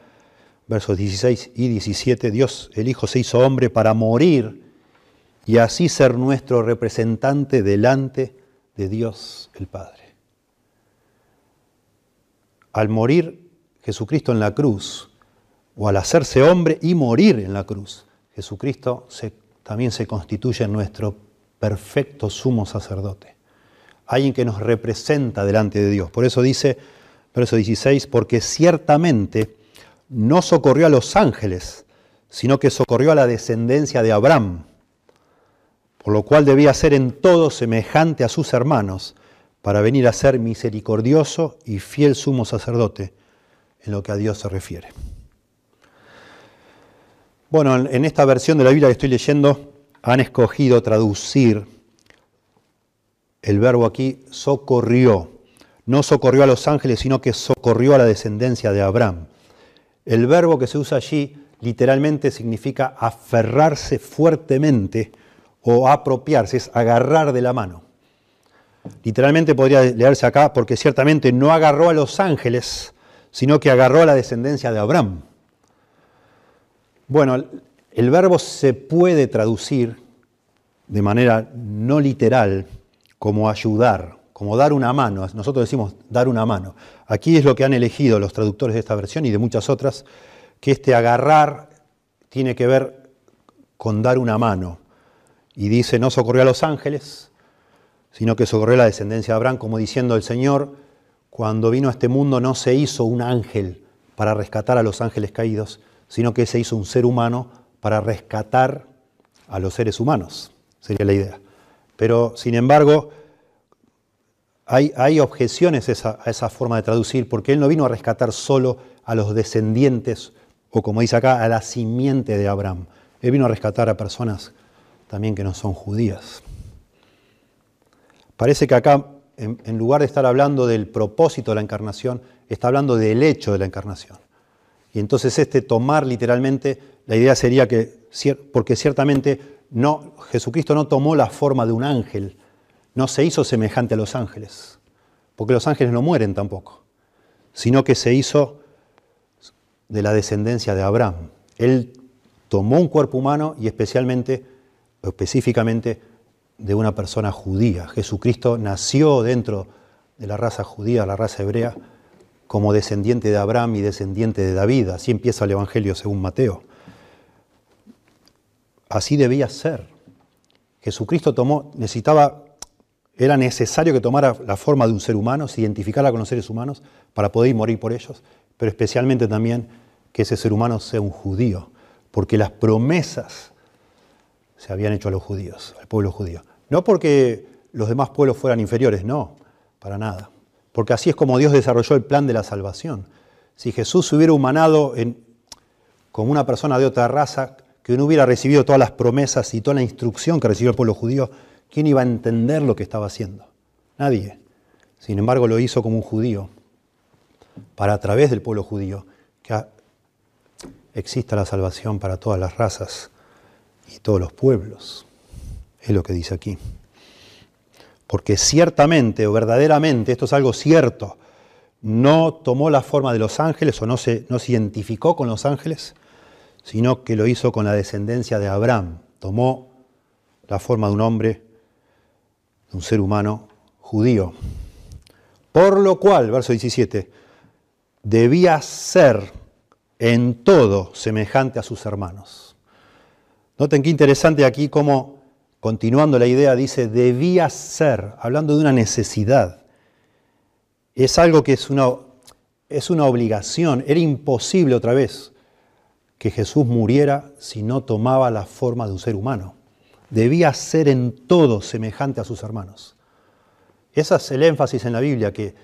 versos 16 y 17, Dios el Hijo se hizo hombre para morir y así ser nuestro representante delante de Dios el Padre. Al morir Jesucristo en la cruz, o al hacerse hombre y morir en la cruz, Jesucristo también se constituye nuestro perfecto sumo sacerdote, alguien que nos representa delante de Dios. Por eso dice Verso 16, porque ciertamente no socorrió a los ángeles, sino que socorrió a la descendencia de Abraham, por lo cual debía ser en todo semejante a sus hermanos, para venir a ser misericordioso y fiel sumo sacerdote en lo que a Dios se refiere. Bueno, en esta versión de la Biblia que estoy leyendo han escogido traducir el verbo aquí socorrió. No socorrió a los ángeles, sino que socorrió a la descendencia de Abraham. El verbo que se usa allí literalmente significa aferrarse fuertemente o apropiarse, es agarrar de la mano. Literalmente podría leerse acá porque ciertamente no agarró a los ángeles, sino que agarró a la descendencia de Abraham. Bueno, el verbo se puede traducir de manera no literal como ayudar, como dar una mano. Nosotros decimos dar una mano. Aquí es lo que han elegido los traductores de esta versión y de muchas otras, que este agarrar tiene que ver con dar una mano. Y dice, no socorrió a los ángeles, sino que socorrió a la descendencia de Abraham, como diciendo el Señor, cuando vino a este mundo no se hizo un ángel para rescatar a los ángeles caídos, sino que se hizo un ser humano para rescatar a los seres humanos, sería la idea. Pero, sin embargo, hay, objeciones a esa, forma de traducir, porque Él no vino a rescatar solo a los descendientes, o como dice acá, a la simiente de Abraham. Él vino a rescatar a personas también que no son judías. Parece que acá, en, lugar de estar hablando del propósito de la encarnación, está hablando del hecho de la encarnación. Y entonces este tomar literalmente, la idea sería que, porque ciertamente no, Jesucristo no tomó la forma de un ángel, no se hizo semejante a los ángeles, porque los ángeles no mueren tampoco, sino que se hizo de la descendencia de Abraham. Él tomó un cuerpo humano y especialmente, específicamente, de una persona judía. Jesucristo nació dentro de la raza judía, la raza hebrea, como descendiente de Abraham y descendiente de David. Así empieza el Evangelio según Mateo. Así debía ser. Jesucristo tomó, necesitaba, era necesario que tomara la forma de un ser humano, se identificara con los seres humanos para poder morir por ellos, pero especialmente también que ese ser humano sea un judío, porque las promesas se habían hecho a los judíos, al pueblo judío. No porque los demás pueblos fueran inferiores, no, para nada. Porque así es como Dios desarrolló el plan de la salvación. Si Jesús se hubiera humanado en, como una persona de otra raza, que no hubiera recibido todas las promesas y toda la instrucción que recibió el pueblo judío, ¿quién iba a entender lo que estaba haciendo? Nadie. Sin embargo, lo hizo como un judío, para a través del pueblo judío, que exista la salvación para todas las razas y todos los pueblos. Es lo que dice aquí. Porque ciertamente o verdaderamente, esto es algo cierto, no tomó la forma de los ángeles o no se, no se identificó con los ángeles, sino que lo hizo con la descendencia de Abraham. Tomó la forma de un hombre, de un ser humano judío. Por lo cual, verso 17, debía ser en todo semejante a sus hermanos. Noten qué interesante aquí cómo, continuando la idea, dice, debía ser, hablando de una necesidad. Es algo que es una, es una obligación, era imposible otra vez que Jesús muriera si no tomaba la forma de un ser humano. Debía ser en todo semejante a sus hermanos. Ese es el énfasis en la Biblia, que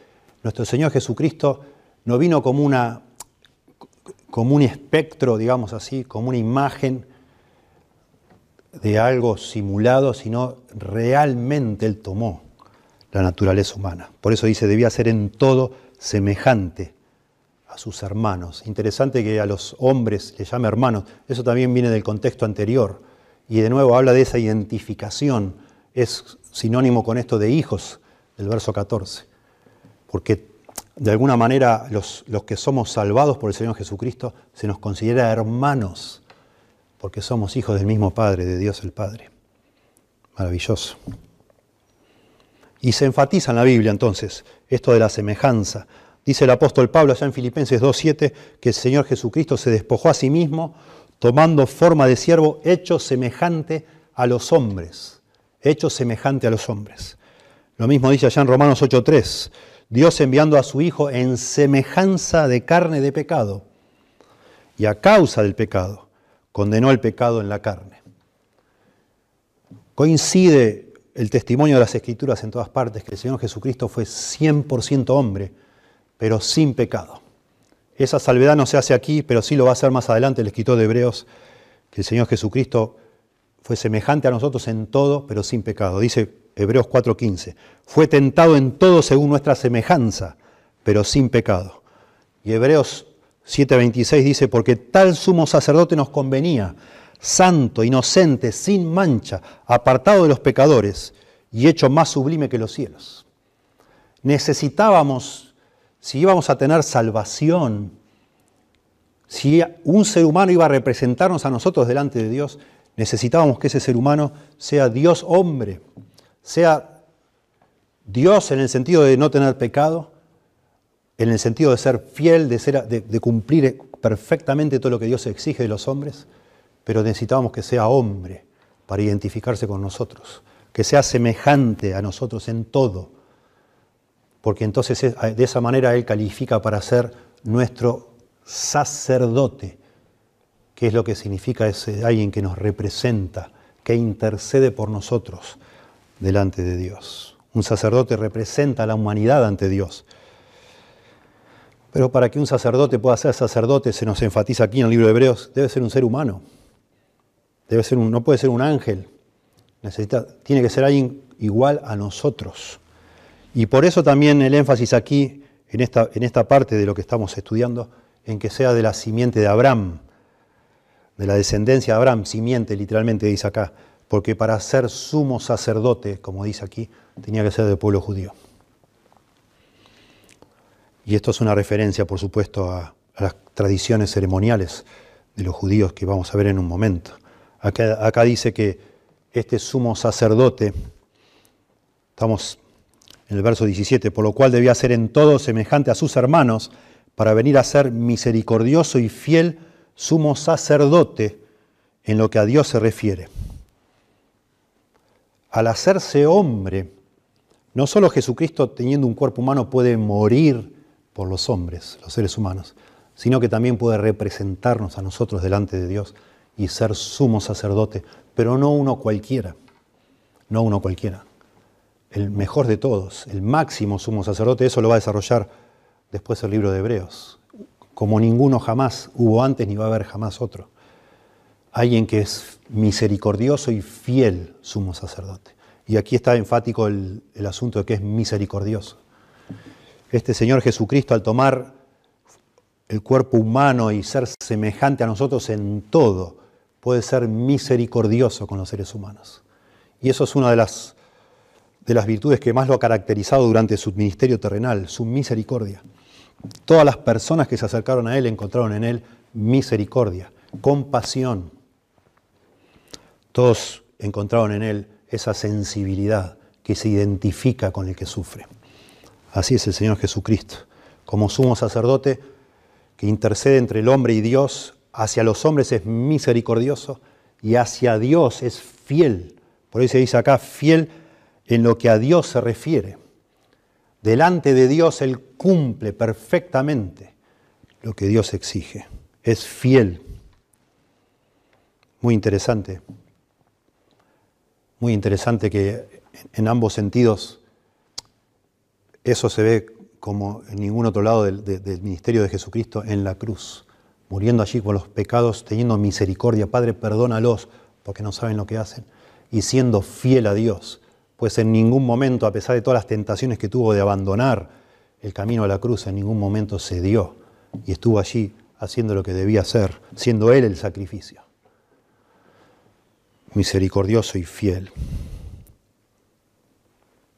nuestro Señor Jesucristo no vino como, una, como un espectro, digamos así, como una imagen de algo simulado, sino realmente Él tomó la naturaleza humana. Por eso dice, debía ser en todo semejante a sus hermanos. Interesante que a los hombres le llame hermanos. Eso también viene del contexto anterior. Y de nuevo habla de esa identificación. Es sinónimo con esto de hijos del verso 14. Porque de alguna manera los, los que somos salvados por el Señor Jesucristo se nos considera hermanos. Porque somos hijos del mismo Padre, de Dios el Padre. Maravilloso. Y se enfatiza en la Biblia entonces esto de la semejanza. Dice el apóstol Pablo allá en Filipenses 2.7 que el Señor Jesucristo se despojó a sí mismo tomando forma de siervo hecho semejante a los hombres, hecho semejante a los hombres. Lo mismo dice allá en Romanos 8.3, Dios enviando a su Hijo en semejanza de carne de pecado, y a causa del pecado, condenó el pecado en la carne. Coincide el testimonio de las Escrituras en todas partes que el Señor Jesucristo fue 100% hombre, pero sin pecado. Esa salvedad no se hace aquí, pero sí lo va a hacer más adelante el escritor de Hebreos, que el Señor Jesucristo fue semejante a nosotros en todo, pero sin pecado. Dice Hebreos 4:15, fue tentado en todo según nuestra semejanza, pero sin pecado. Y Hebreos 7:26 dice, porque tal sumo sacerdote nos convenía, santo, inocente, sin mancha, apartado de los pecadores y hecho más sublime que los cielos. Necesitábamos, si íbamos a tener salvación, si un ser humano iba a representarnos a nosotros delante de Dios, necesitábamos que ese ser humano sea Dios hombre, sea Dios en el sentido de no tener pecado, en el sentido de ser fiel, de, cumplir perfectamente todo lo que Dios exige de los hombres, pero necesitábamos que sea hombre para identificarse con nosotros, que sea semejante a nosotros en todo, porque entonces de esa manera Él califica para ser nuestro sacerdote, que es lo que significa ese alguien que nos representa, que intercede por nosotros delante de Dios. Un sacerdote representa a la humanidad ante Dios. Pero para que un sacerdote pueda ser sacerdote, se nos enfatiza aquí en el libro de Hebreos, debe ser un ser humano. Debe ser un, no puede ser un ángel. Necesita, tiene que ser alguien igual a nosotros. Y por eso también el énfasis aquí, en esta, en esta parte de lo que estamos estudiando, en que sea de la simiente de Abraham, de la descendencia de Abraham, simiente literalmente dice acá, porque para ser sumo sacerdote, como dice aquí, tenía que ser del pueblo judío. Y esto es una referencia, por supuesto, a, las tradiciones ceremoniales de los judíos que vamos a ver en un momento. Acá, acá dice que este sumo sacerdote, estamos en el verso 17, por lo cual debía ser en todo semejante a sus hermanos, para venir a ser misericordioso y fiel sumo sacerdote en lo que a Dios se refiere. Al hacerse hombre, no solo Jesucristo teniendo un cuerpo humano puede morir por los hombres, los seres humanos, sino que también puede representarnos a nosotros delante de Dios y ser sumo sacerdote, pero no uno cualquiera, no uno cualquiera. El mejor de todos, el máximo sumo sacerdote, eso lo va a desarrollar después el libro de Hebreos. Como ninguno jamás hubo antes ni va a haber jamás otro. Alguien que es misericordioso y fiel sumo sacerdote. Y aquí está enfático el, asunto de que es misericordioso. Este Señor Jesucristo al tomar el cuerpo humano y ser semejante a nosotros en todo, puede ser misericordioso con los seres humanos. Y eso es una de las, de las virtudes que más lo ha caracterizado durante su ministerio terrenal, su misericordia. Todas las personas que se acercaron a Él encontraron en Él misericordia, compasión. Todos encontraron en Él esa sensibilidad que se identifica con el que sufre. Así es el Señor Jesucristo. Como sumo sacerdote que intercede entre el hombre y Dios, hacia los hombres es misericordioso y hacia Dios es fiel. Por eso se dice acá, fiel en lo que a Dios se refiere. Delante de Dios Él cumple perfectamente lo que Dios exige. Es fiel. Muy interesante. Muy interesante que en ambos sentidos eso se ve como en ningún otro lado del, ministerio de Jesucristo en la cruz, muriendo allí con los pecados, teniendo misericordia. Padre, perdónalos porque no saben lo que hacen. Y siendo fiel a Dios pues en ningún momento, a pesar de todas las tentaciones que tuvo de abandonar el camino a la cruz, en ningún momento cedió y estuvo allí haciendo lo que debía hacer, siendo Él el sacrificio. Misericordioso y fiel.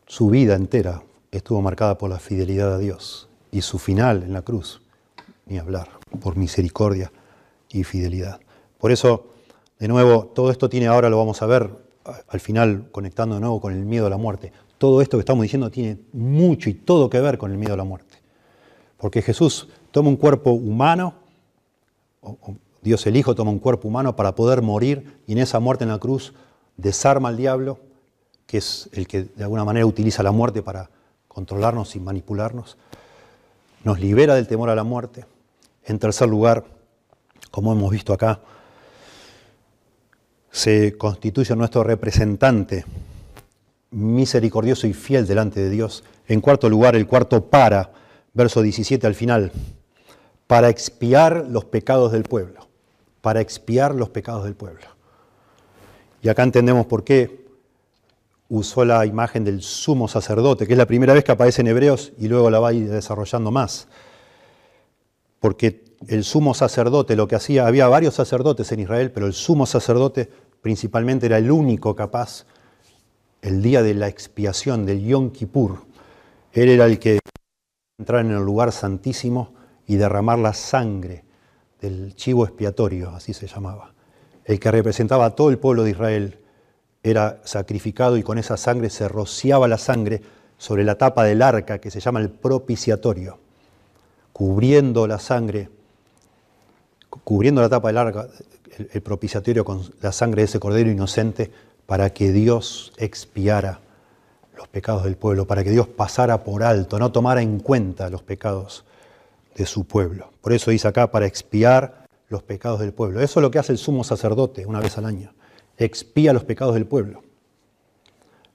Su vida entera estuvo marcada por la fidelidad a Dios y su final en la cruz, ni hablar, por misericordia y fidelidad. Por eso, de nuevo, todo esto tiene ahora, lo vamos a ver, al final conectando de nuevo con el miedo a la muerte. Todo esto que estamos diciendo tiene mucho y todo que ver con el miedo a la muerte. Porque Jesús toma un cuerpo humano, Dios el Hijo toma un cuerpo humano para poder morir y en esa muerte en la cruz desarma al diablo, que es el que de alguna manera utiliza la muerte para controlarnos y manipularnos. Nos libera del temor a la muerte. En tercer lugar, como hemos visto acá, se constituye nuestro representante misericordioso y fiel delante de Dios. En cuarto lugar, el cuarto para, verso 17 al final, para expiar los pecados del pueblo, para expiar los pecados del pueblo. Y acá entendemos por qué usó la imagen del sumo sacerdote, que es la primera vez que aparece en Hebreos y luego la va a ir desarrollando más. Porque el sumo sacerdote lo que hacía, había varios sacerdotes en Israel, pero el sumo sacerdote principalmente era el único capaz, el día de la expiación del Yom Kippur, él era el que entrar en el lugar santísimo y derramar la sangre del chivo expiatorio, así se llamaba. El que representaba a todo el pueblo de Israel era sacrificado y con esa sangre se rociaba la sangre sobre la tapa del arca que se llama el propiciatorio, cubriendo la sangre, cubriendo la tapa del arca, el, propiciatorio con la sangre de ese cordero inocente para que Dios expiara los pecados del pueblo, para que Dios pasara por alto, no tomara en cuenta los pecados de su pueblo. Por eso dice acá, para expiar los pecados del pueblo. Eso es lo que hace el sumo sacerdote una vez al año, expía los pecados del pueblo.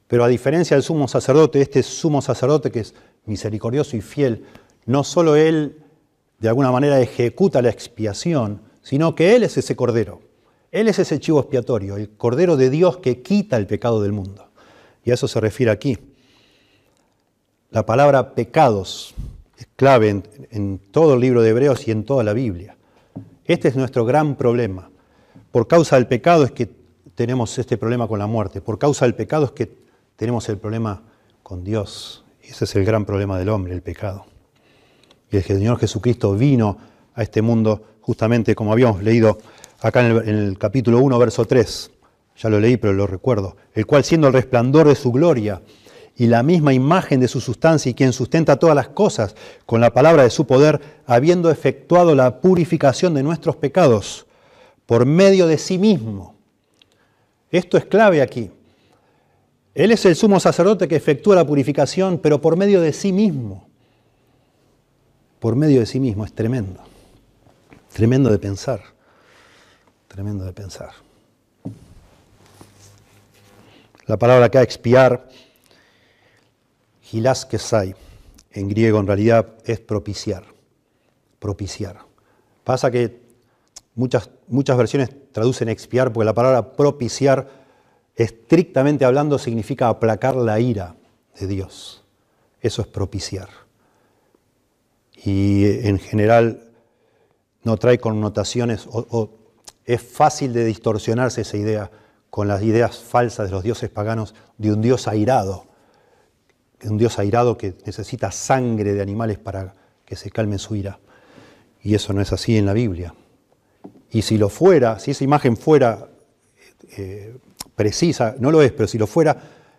Pero a diferencia del sumo sacerdote, este sumo sacerdote que es misericordioso y fiel, no solo él de alguna manera ejecuta la expiación, sino que Él es ese cordero. Él es ese chivo expiatorio, el cordero de Dios que quita el pecado del mundo. Y a eso se refiere aquí. La palabra pecados es clave en, todo el libro de Hebreos y en toda la Biblia. Este es nuestro gran problema. Por causa del pecado es que tenemos este problema con la muerte. Por causa del pecado es que tenemos el problema con Dios. Ese es el gran problema del hombre, el pecado. Y el Señor Jesucristo vino a este mundo justamente como habíamos leído acá en el, capítulo 1, verso 3, ya lo leí pero lo recuerdo, el cual siendo el resplandor de su gloria y la misma imagen de su sustancia y quien sustenta todas las cosas con la palabra de su poder, habiendo efectuado la purificación de nuestros pecados por medio de sí mismo. Esto es clave aquí. Él es el sumo sacerdote que efectúa la purificación, pero por medio de sí mismo. Por medio de sí mismo, es tremendo. Tremendo de pensar, tremendo de pensar. La palabra acá, expiar, gilas kesai, en griego en realidad es propiciar, propiciar. Pasa que muchas, muchas versiones traducen expiar porque la palabra propiciar, estrictamente hablando, significa aplacar la ira de Dios. Eso es propiciar. Y en general no trae connotaciones o, es fácil de distorsionarse esa idea con las ideas falsas de los dioses paganos de un dios airado, un dios airado que necesita sangre de animales para que se calme su ira. Y eso no es así en la Biblia. Y si lo fuera, si esa imagen fuera eh, precisa, no lo es, pero si lo fuera,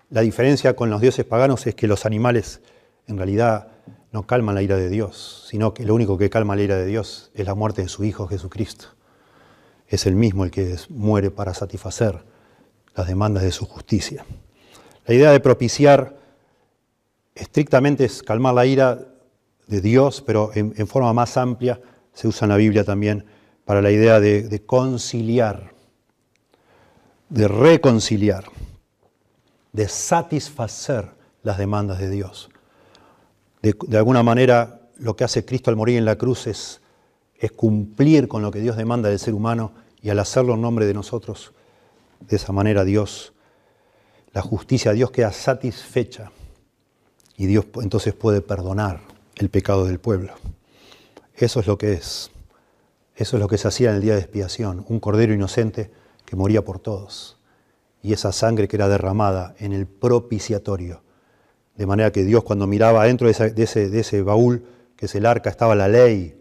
la diferencia con los dioses paganos es que los animales en realidad no calma la ira de Dios, sino que lo único que calma la ira de Dios es la muerte de su Hijo Jesucristo. Es el mismo el que muere para satisfacer las demandas de su justicia. La idea de propiciar estrictamente es calmar la ira de Dios, pero en, forma más amplia se usa en la Biblia también para la idea de conciliar, de reconciliar, de satisfacer las demandas de Dios. De, alguna manera, lo que hace Cristo al morir en la cruz es, es cumplir con lo que Dios demanda del ser humano y al hacerlo en nombre de nosotros, de esa manera Dios, la justicia de Dios queda satisfecha y Dios entonces puede perdonar el pecado del pueblo. Eso es lo que es. Eso es lo que se hacía en el día de expiación, un cordero inocente que moría por todos. Y esa sangre que era derramada en el propiciatorio de manera que Dios cuando miraba dentro de ese, baúl, que es el arca, estaba la ley,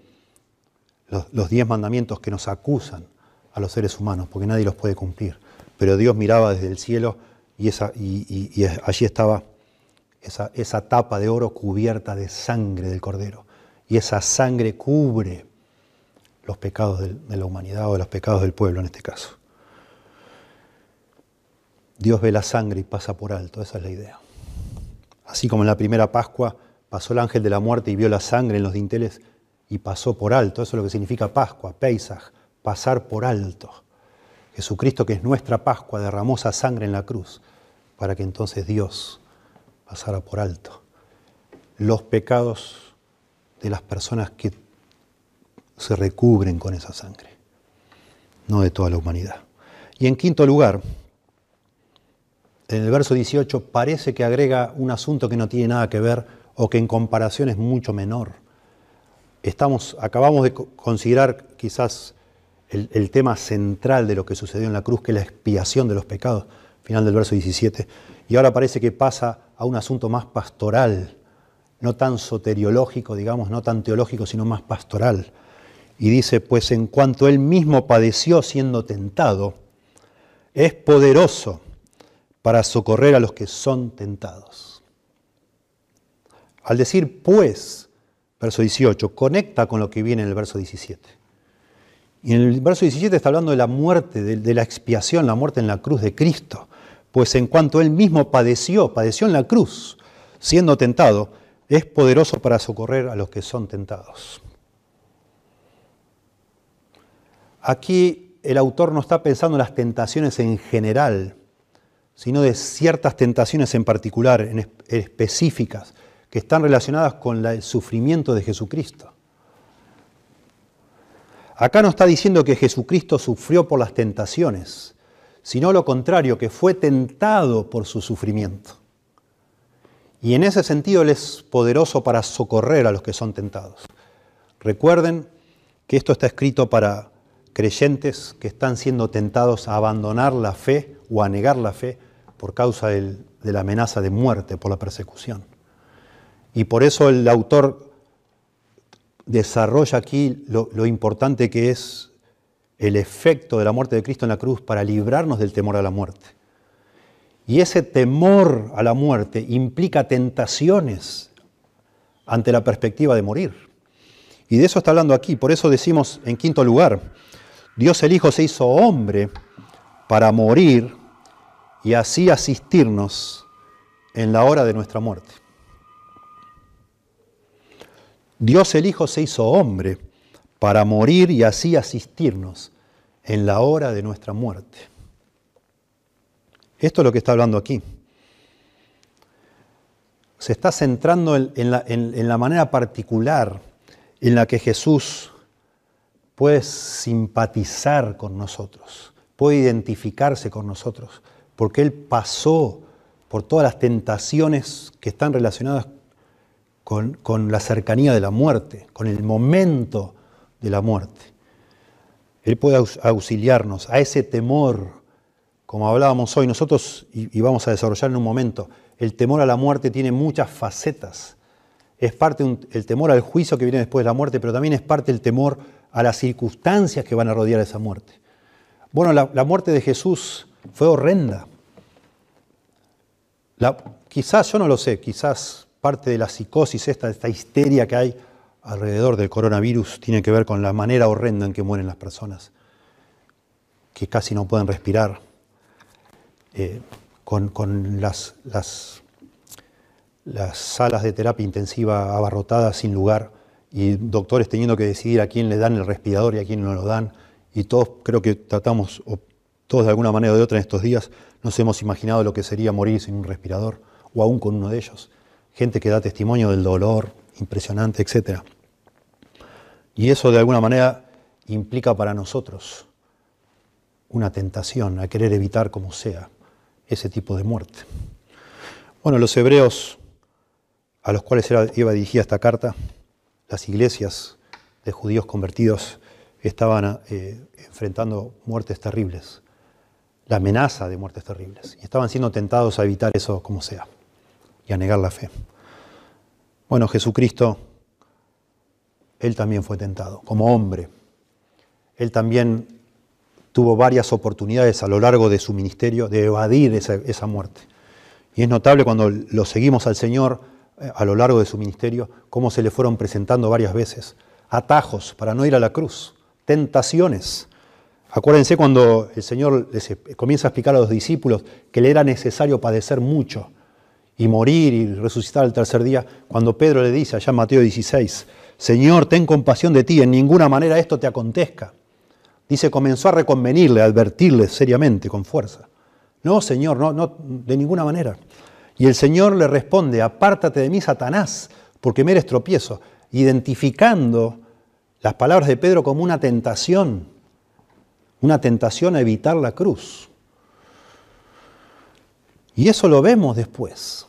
los, diez mandamientos que nos acusan a los seres humanos, porque nadie los puede cumplir. Pero Dios miraba desde el cielo y, allí estaba esa, tapa de oro cubierta de sangre del cordero. Y esa sangre cubre los pecados de la humanidad o los pecados del pueblo en este caso. Dios ve la sangre y pasa por alto, esa es la idea. Así como en la primera Pascua pasó el ángel de la muerte y vio la sangre en los dinteles y pasó por alto. Eso es lo que significa Pascua, Pesaj, pasar por alto. Jesucristo, que es nuestra Pascua, derramó esa sangre en la cruz para que entonces Dios pasara por alto los pecados de las personas que se recubren con esa sangre, no de toda la humanidad. Y en quinto lugar, en el verso 18 parece que agrega un asunto que no tiene nada que ver o que en comparación es mucho menor. Estamos, acabamos de considerar quizás el, el, tema central de lo que sucedió en la cruz, que es la expiación de los pecados, final del verso 17, y ahora parece que pasa a un asunto más pastoral, no tan soteriológico, digamos, no tan teológico, sino más pastoral. Y dice, pues en cuanto él mismo padeció siendo tentado, es poderoso para socorrer a los que son tentados. Al decir pues, verso 18, conecta con lo que viene en el verso 17. Y en el verso 17 está hablando de la muerte, de, la expiación, la muerte en la cruz de Cristo. Pues en cuanto él mismo padeció, padeció en la cruz, siendo tentado, es poderoso para socorrer a los que son tentados. Aquí el autor no está pensando en las tentaciones en general, sino de ciertas tentaciones en particular, específicas, que están relacionadas con el sufrimiento de Jesucristo. Acá no está diciendo que Jesucristo sufrió por las tentaciones, sino lo contrario, que fue tentado por su sufrimiento. Y en ese sentido Él es poderoso para socorrer a los que son tentados. Recuerden que esto está escrito para creyentes que están siendo tentados a abandonar la fe o a negar la fe por causa de la amenaza de muerte, por la persecución. Y por eso el autor desarrolla aquí lo, lo importante que es el efecto de la muerte de Cristo en la cruz para librarnos del temor a la muerte. Y ese temor a la muerte implica tentaciones ante la perspectiva de morir. Y de eso está hablando aquí. Por eso decimos en quinto lugar, Dios el Hijo se hizo hombre para morir y así asistirnos en la hora de nuestra muerte. Dios el Hijo se hizo hombre para morir y así asistirnos en la hora de nuestra muerte. Esto es lo que está hablando aquí. Se está centrando en, la, manera particular en la que Jesús puede simpatizar con nosotros, puede identificarse con nosotros, porque Él pasó por todas las tentaciones que están relacionadas con, la cercanía de la muerte, con el momento de la muerte. Él puede auxiliarnos a ese temor como hablábamos hoy nosotros, y, vamos a desarrollar en un momento, el temor a la muerte tiene muchas facetas. Es parte el temor al juicio que viene después de la muerte, pero también es parte del temor a las circunstancias que van a rodear esa muerte. Bueno, la, muerte de Jesús fue horrenda. quizás, yo no lo sé, quizás parte de la psicosis, esta, esta histeria que hay alrededor del coronavirus tiene que ver con la manera horrenda en que mueren las personas, que casi no pueden respirar eh, con, las, las, las, salas de terapia intensiva abarrotadas sin lugar y doctores teniendo que decidir a quién le dan el respirador y a quién no lo dan. Y todos creo que tratamos, todos de alguna manera o de otra en estos días, nos hemos imaginado lo que sería morir sin un respirador o aún con uno de ellos. Gente que da testimonio del dolor impresionante, etc. Y eso de alguna manera implica para nosotros una tentación a querer evitar como sea ese tipo de muerte. Bueno, los hebreos a los cuales iba dirigida esta carta, las iglesias de judíos convertidos estaban eh, enfrentando muertes terribles, la amenaza de muertes terribles, y estaban siendo tentados a evitar eso como sea y a negar la fe. Bueno, Jesucristo, Él también fue tentado como hombre. Él también tuvo varias oportunidades a lo largo de su ministerio de evadir esa, muerte. Y es notable cuando lo seguimos al Señor eh, a lo largo de su ministerio, cómo se le fueron presentando varias veces atajos para no ir a la cruz, tentaciones. Acuérdense cuando el Señor comienza a explicar a los discípulos que le era necesario padecer mucho y morir y resucitar al tercer día, cuando Pedro le dice allá en Mateo 16, Señor, ten compasión de ti, en ninguna manera esto te acontezca. Dice, comenzó a reconvenirle, a advertirle seriamente, con fuerza. No, Señor, no, no, de ninguna manera. Y el Señor le responde, apártate de mí, Satanás, porque me eres tropiezo, identificando las palabras de Pedro como una tentación, una tentación a evitar la cruz. Y eso lo vemos después.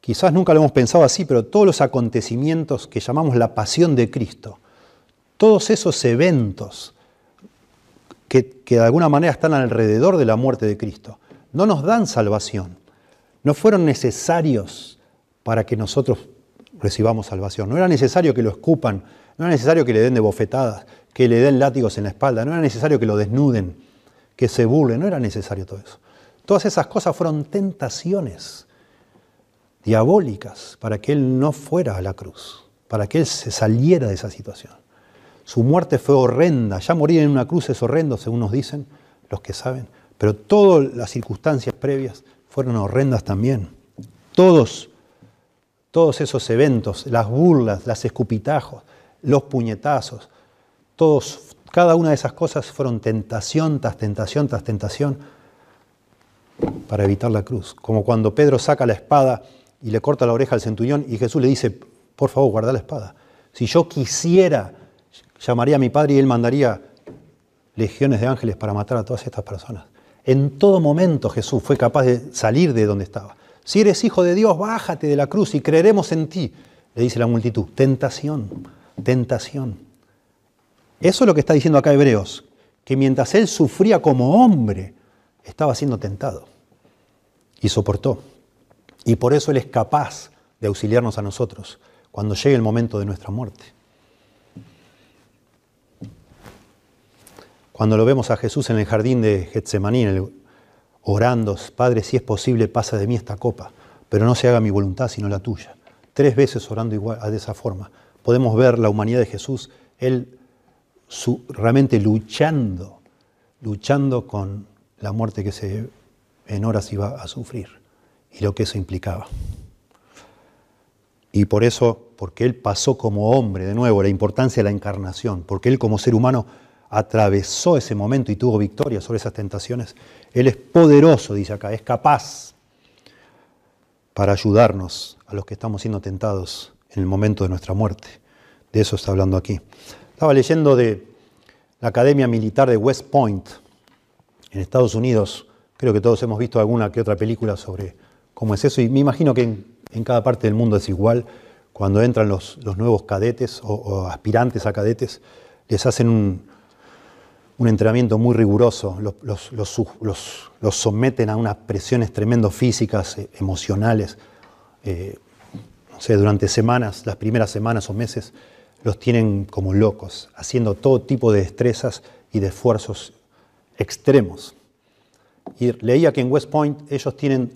Quizás nunca lo hemos pensado así, pero todos los acontecimientos que llamamos la pasión de Cristo, todos esos eventos que, que, de alguna manera están alrededor de la muerte de Cristo, no nos dan salvación, no fueron necesarios para que nosotros recibamos salvación, no era necesario que lo escupan, no era necesario que le den de bofetadas, que le den látigos en la espalda, no era necesario que lo desnuden, que se burlen, no era necesario todo eso. Todas esas cosas fueron tentaciones diabólicas para que Él no fuera a la cruz, para que Él se saliera de esa situación. Su muerte fue horrenda, ya morir en una cruz es horrendo, según nos dicen los que saben, pero todas las circunstancias previas fueron horrendas también. Todos, todos esos eventos, las burlas, las escupitajos, los puñetazos, todos, cada una de esas cosas fueron tentación tras tentación tras tentación para evitar la cruz. Como cuando Pedro saca la espada y le corta la oreja al centurión y Jesús le dice, por favor, guarda la espada. Si yo quisiera, llamaría a mi padre y él mandaría legiones de ángeles para matar a todas estas personas. En todo momento Jesús fue capaz de salir de donde estaba. Si eres hijo de Dios, bájate de la cruz y creeremos en ti, le dice la multitud. Tentación, tentación. Eso es lo que está diciendo acá Hebreos, que mientras él sufría como hombre, estaba siendo tentado y soportó. Y por eso Él es capaz de auxiliarnos a nosotros cuando llegue el momento de nuestra muerte. Cuando lo vemos a Jesús en el jardín de Getsemaní, orando, Padre, si es posible, pasa de mí esta copa, pero no se haga mi voluntad sino la tuya. Tres veces orando igual, de esa forma. Podemos ver la humanidad de Jesús, Él realmente luchando, luchando con la muerte que se en horas iba a sufrir y lo que eso implicaba. Y por eso, porque Él pasó como hombre, de nuevo, la importancia de la encarnación, porque Él como ser humano atravesó ese momento y tuvo victoria sobre esas tentaciones, Él es poderoso, dice acá, es capaz para ayudarnos a los que estamos siendo tentados en el momento de nuestra muerte. De eso está hablando aquí. Estaba leyendo de la Academia Militar de West Point, en Estados Unidos, creo que todos hemos visto alguna que otra película sobre cómo es eso, y me imagino que en, cada parte del mundo es igual. Cuando entran los, nuevos cadetes o, aspirantes a cadetes, les hacen un, entrenamiento muy riguroso, los, someten a unas presiones tremendas físicas, eh, emocionales. Eh, no sé, durante semanas, las primeras semanas o meses, los tienen como locos, haciendo todo tipo de destrezas y de esfuerzos extremos. Y leía que en West Point ellos tienen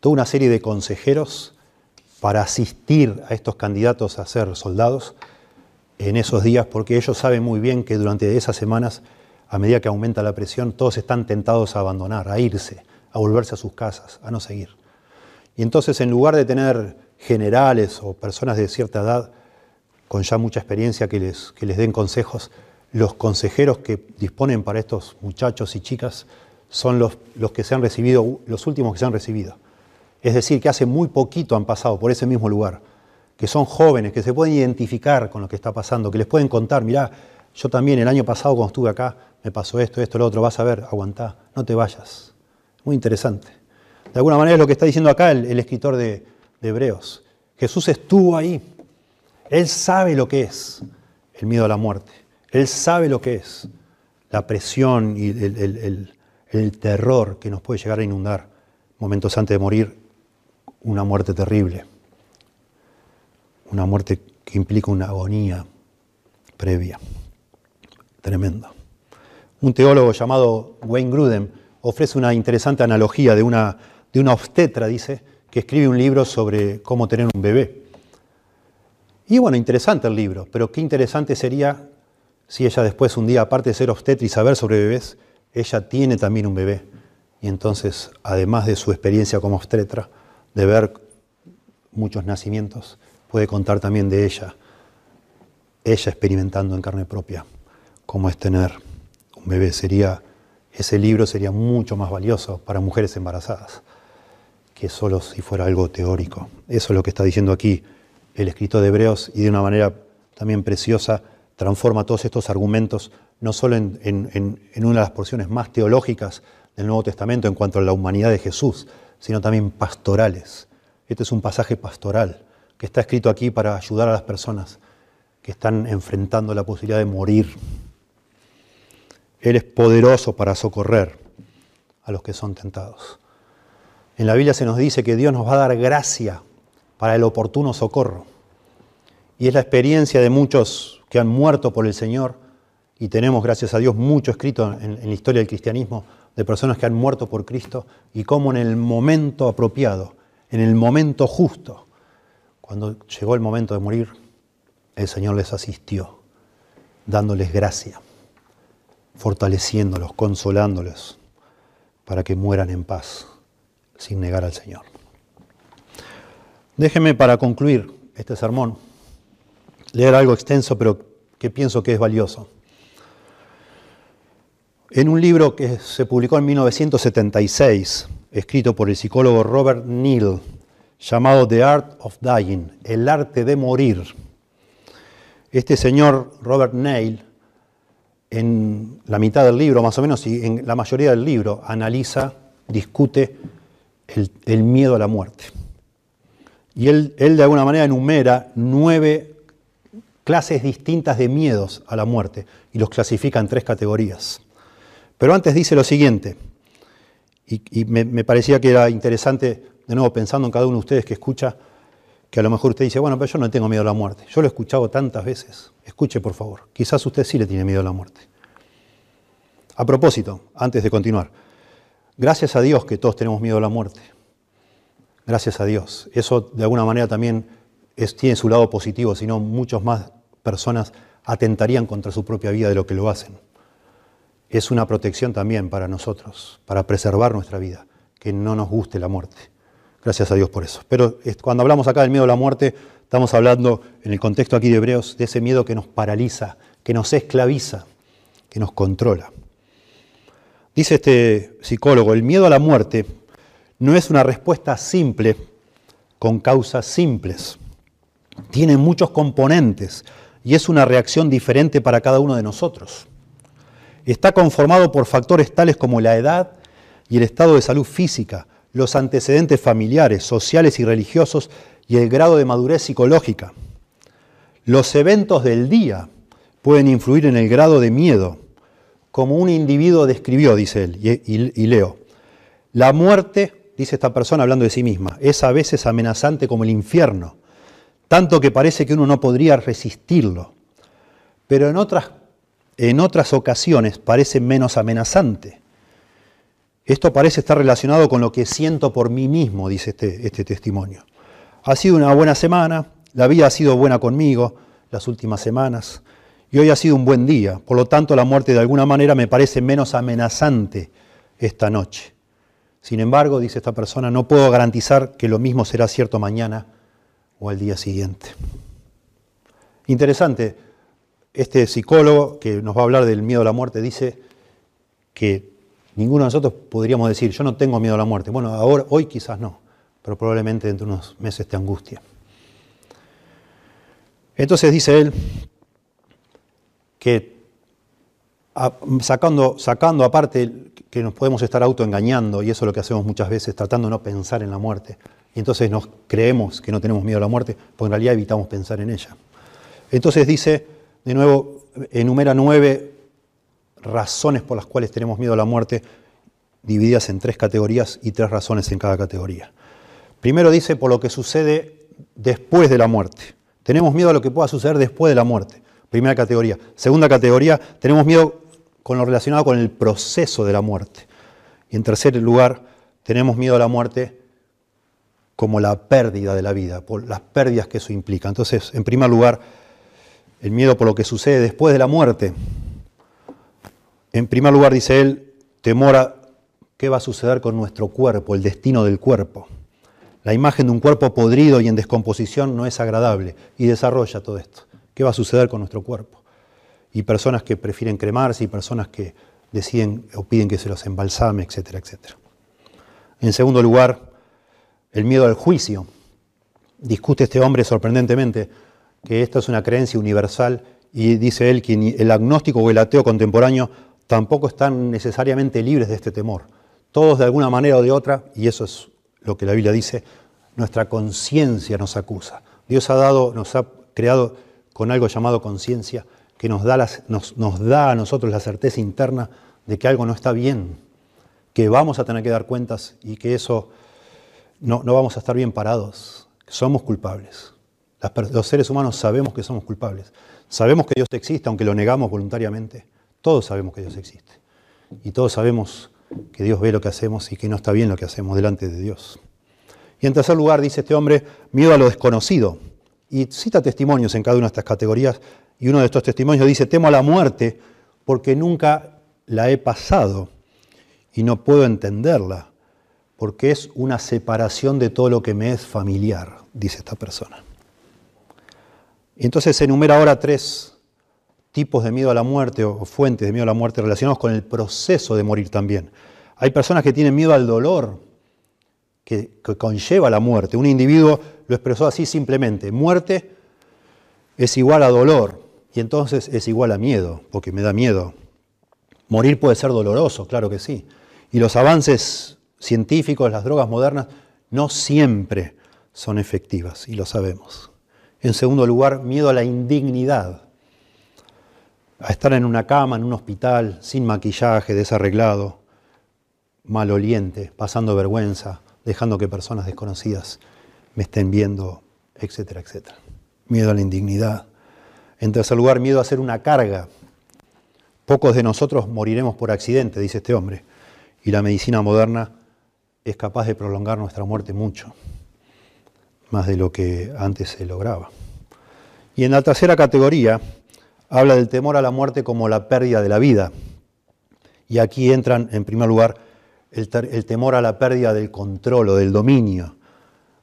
toda una serie de consejeros para asistir a estos candidatos a ser soldados en esos días, porque ellos saben muy bien que durante esas semanas, a medida que aumenta la presión, todos están tentados a abandonar, a irse, a volverse a sus casas, a no seguir. Y entonces, en lugar de tener generales o personas de cierta edad con ya mucha experiencia que les, que les den consejos, los consejeros que disponen para estos muchachos y chicas son los, los que se han recibido, los últimos que se han recibido. Es decir, que hace muy poquito han pasado por ese mismo lugar, que son jóvenes, que se pueden identificar con lo que está pasando, que les pueden contar, mirá, yo también el año pasado cuando estuve acá me pasó esto, esto, lo otro, vas a ver, aguantá, no te vayas. Muy interesante. De alguna manera es lo que está diciendo acá el, escritor de, de Hebreos. Jesús estuvo ahí. Él sabe lo que es el miedo a la muerte. Él sabe lo que es la presión y el, terror que nos puede llegar a inundar momentos antes de morir, una muerte terrible, una muerte que implica una agonía previa, tremenda. Un teólogo llamado Wayne Grudem ofrece una interesante analogía de una, de una obstetra, dice, que escribe un libro sobre cómo tener un bebé. Y bueno, interesante el libro, pero qué interesante sería si ella después un día, aparte de ser obstetra y saber sobre bebés, ella tiene también un bebé. Y entonces, además de su experiencia como obstetra, de ver muchos nacimientos, puede contar también de ella, ella experimentando en carne propia cómo es tener un bebé. Sería, ese libro sería mucho más valioso para mujeres embarazadas que solo si fuera algo teórico. Eso es lo que está diciendo aquí el escritor de Hebreos y de una manera también preciosa transforma todos estos argumentos no solo en, en, una de las porciones más teológicas del Nuevo Testamento en cuanto a la humanidad de Jesús, sino también pastorales. Este es un pasaje pastoral que está escrito aquí para ayudar a las personas que están enfrentando la posibilidad de morir. Él es poderoso para socorrer a los que son tentados. En la Biblia se nos dice que Dios nos va a dar gracia para el oportuno socorro. Y es la experiencia de muchos que han muerto por el Señor, y tenemos, gracias a Dios, mucho escrito en, la historia del cristianismo de personas que han muerto por Cristo, y cómo en el momento apropiado, en el momento justo, cuando llegó el momento de morir, el Señor les asistió, dándoles gracia, fortaleciéndolos, consolándoles, para que mueran en paz sin negar al Señor. Déjeme para concluir este sermón leer algo extenso, pero que pienso que es valioso. En un libro que se publicó en 1976, escrito por el psicólogo Robert Neal, llamado The Art of Dying, el arte de morir, este señor Robert Neal, en la mitad del libro, más o menos, y en la mayoría del libro, analiza, discute el, miedo a la muerte. Y él, él, de alguna manera enumera nueve clases distintas de miedos a la muerte y los clasifica en tres categorías. Pero antes dice lo siguiente, y, me, me, parecía que era interesante, de nuevo pensando en cada uno de ustedes que escucha, que a lo mejor usted dice, bueno, pero yo no tengo miedo a la muerte. Yo lo he escuchado tantas veces. Escuche, por favor. Quizás usted sí le tiene miedo a la muerte. A propósito, antes de continuar, Gracias a Dios que todos tenemos miedo a la muerte. Gracias a Dios. Eso de alguna manera también tiene su lado positivo, si no muchas más personas atentarían contra su propia vida de lo que lo hacen. Es una protección también para nosotros, para preservar nuestra vida, que no nos guste la muerte. Gracias a Dios por eso. Pero cuando hablamos acá del miedo a la muerte, estamos hablando en el contexto aquí de Hebreos de ese miedo que nos paraliza, que nos esclaviza, que nos controla. Dice este psicólogo, el miedo a la muerte no es una respuesta simple con causas simples. Tiene muchos componentes y es una reacción diferente para cada uno de nosotros. Está conformado por factores tales como la edad y el estado de salud física, los antecedentes familiares, sociales y religiosos y el grado de madurez psicológica. Los eventos del día pueden influir en el grado de miedo como un individuo describió, dice él, y, leo, la muerte, dice esta persona hablando de sí misma, es a veces amenazante como el infierno, tanto que parece que uno no podría resistirlo, pero en otras, en otras ocasiones parece menos amenazante. Esto parece estar relacionado con lo que siento por mí mismo, dice este, este testimonio. Ha sido una buena semana, la vida ha sido buena conmigo las últimas semanas, y hoy ha sido un buen día, por lo tanto la muerte de alguna manera me parece menos amenazante esta noche. Sin embargo, dice esta persona, no puedo garantizar que lo mismo será cierto mañana o al día siguiente. Interesante, este psicólogo que nos va a hablar del miedo a la muerte dice que ninguno de nosotros podríamos decir, yo no tengo miedo a la muerte. Bueno, ahora, hoy quizás no, pero probablemente dentro de unos meses te angustia. Entonces dice él, que sacando, sacando aparte que nos podemos estar autoengañando, y eso es lo que hacemos muchas veces, tratando de no pensar en la muerte. Y entonces nos creemos que no tenemos miedo a la muerte, porque en realidad evitamos pensar en ella. Entonces dice, de nuevo, enumera nueve razones por las cuales tenemos miedo a la muerte, divididas en tres categorías y tres razones en cada categoría. Primero dice por lo que sucede después de la muerte. Tenemos miedo a lo que pueda suceder después de la muerte. Primera categoría. Segunda categoría, tenemos miedo con lo relacionado con el proceso de la muerte. Y en tercer lugar, tenemos miedo a la muerte como la pérdida de la vida, por las pérdidas que eso implica. Entonces, en primer lugar, el miedo por lo que sucede después de la muerte. En primer lugar, dice él, temor a qué va a suceder con nuestro cuerpo, el destino del cuerpo. La imagen de un cuerpo podrido y en descomposición no es agradable y desarrolla todo esto. ¿Qué va a suceder con nuestro cuerpo? Y personas que prefieren cremarse y personas que deciden o piden que se los embalsame, etcétera, etcétera. En segundo lugar, el miedo al juicio. Discute este hombre sorprendentemente que esta es una creencia universal y dice él que el agnóstico o el ateo contemporáneo tampoco están necesariamente libres de este temor. Todos de alguna manera o de otra, y eso es lo que la Biblia dice, nuestra conciencia nos acusa. Dios ha dado, nos ha creado con algo llamado conciencia, que nos da, nos, da a nosotros la certeza interna de que algo no está bien, que vamos a tener que dar cuentas y que eso no, no vamos a estar bien parados. Somos culpables. los seres humanos sabemos que somos culpables. Sabemos que Dios existe, aunque lo negamos voluntariamente. Todos sabemos que Dios existe. Y todos sabemos que Dios ve lo que hacemos y que no está bien lo que hacemos delante de Dios. Y en tercer lugar, dice este hombre, miedo a lo desconocido. Y cita testimonios en cada una de estas categorías. Y uno de estos testimonios dice, temo a la muerte porque nunca la he pasado y no puedo entenderla, porque es una separación de todo lo que me es familiar, dice esta persona. Y entonces se enumera ahora tres tipos de miedo a la muerte o fuentes de miedo a la muerte relacionados con el proceso de morir también. Hay personas que tienen miedo al dolor que, conlleva la muerte. Un individuo lo expresó así simplemente, muerte es igual a dolor y entonces es igual a miedo, porque me da miedo. Morir puede ser doloroso, claro que sí. Y los avances científicos, las drogas modernas, no siempre son efectivas, y lo sabemos. En segundo lugar, miedo a la indignidad a estar en una cama, en un hospital, sin maquillaje, desarreglado, maloliente, pasando vergüenza, dejando que personas desconocidas me estén viendo, etcétera, etcétera. Miedo a la indignidad. En tercer lugar, miedo a ser una carga. Pocos de nosotros moriremos por accidente, dice este hombre, y la medicina moderna es capaz de prolongar nuestra muerte mucho, más de lo que antes se lograba. Y en la tercera categoría, habla del temor a la muerte como la pérdida de la vida. Y aquí entran, en primer lugar, el, temor a la pérdida del control o del dominio.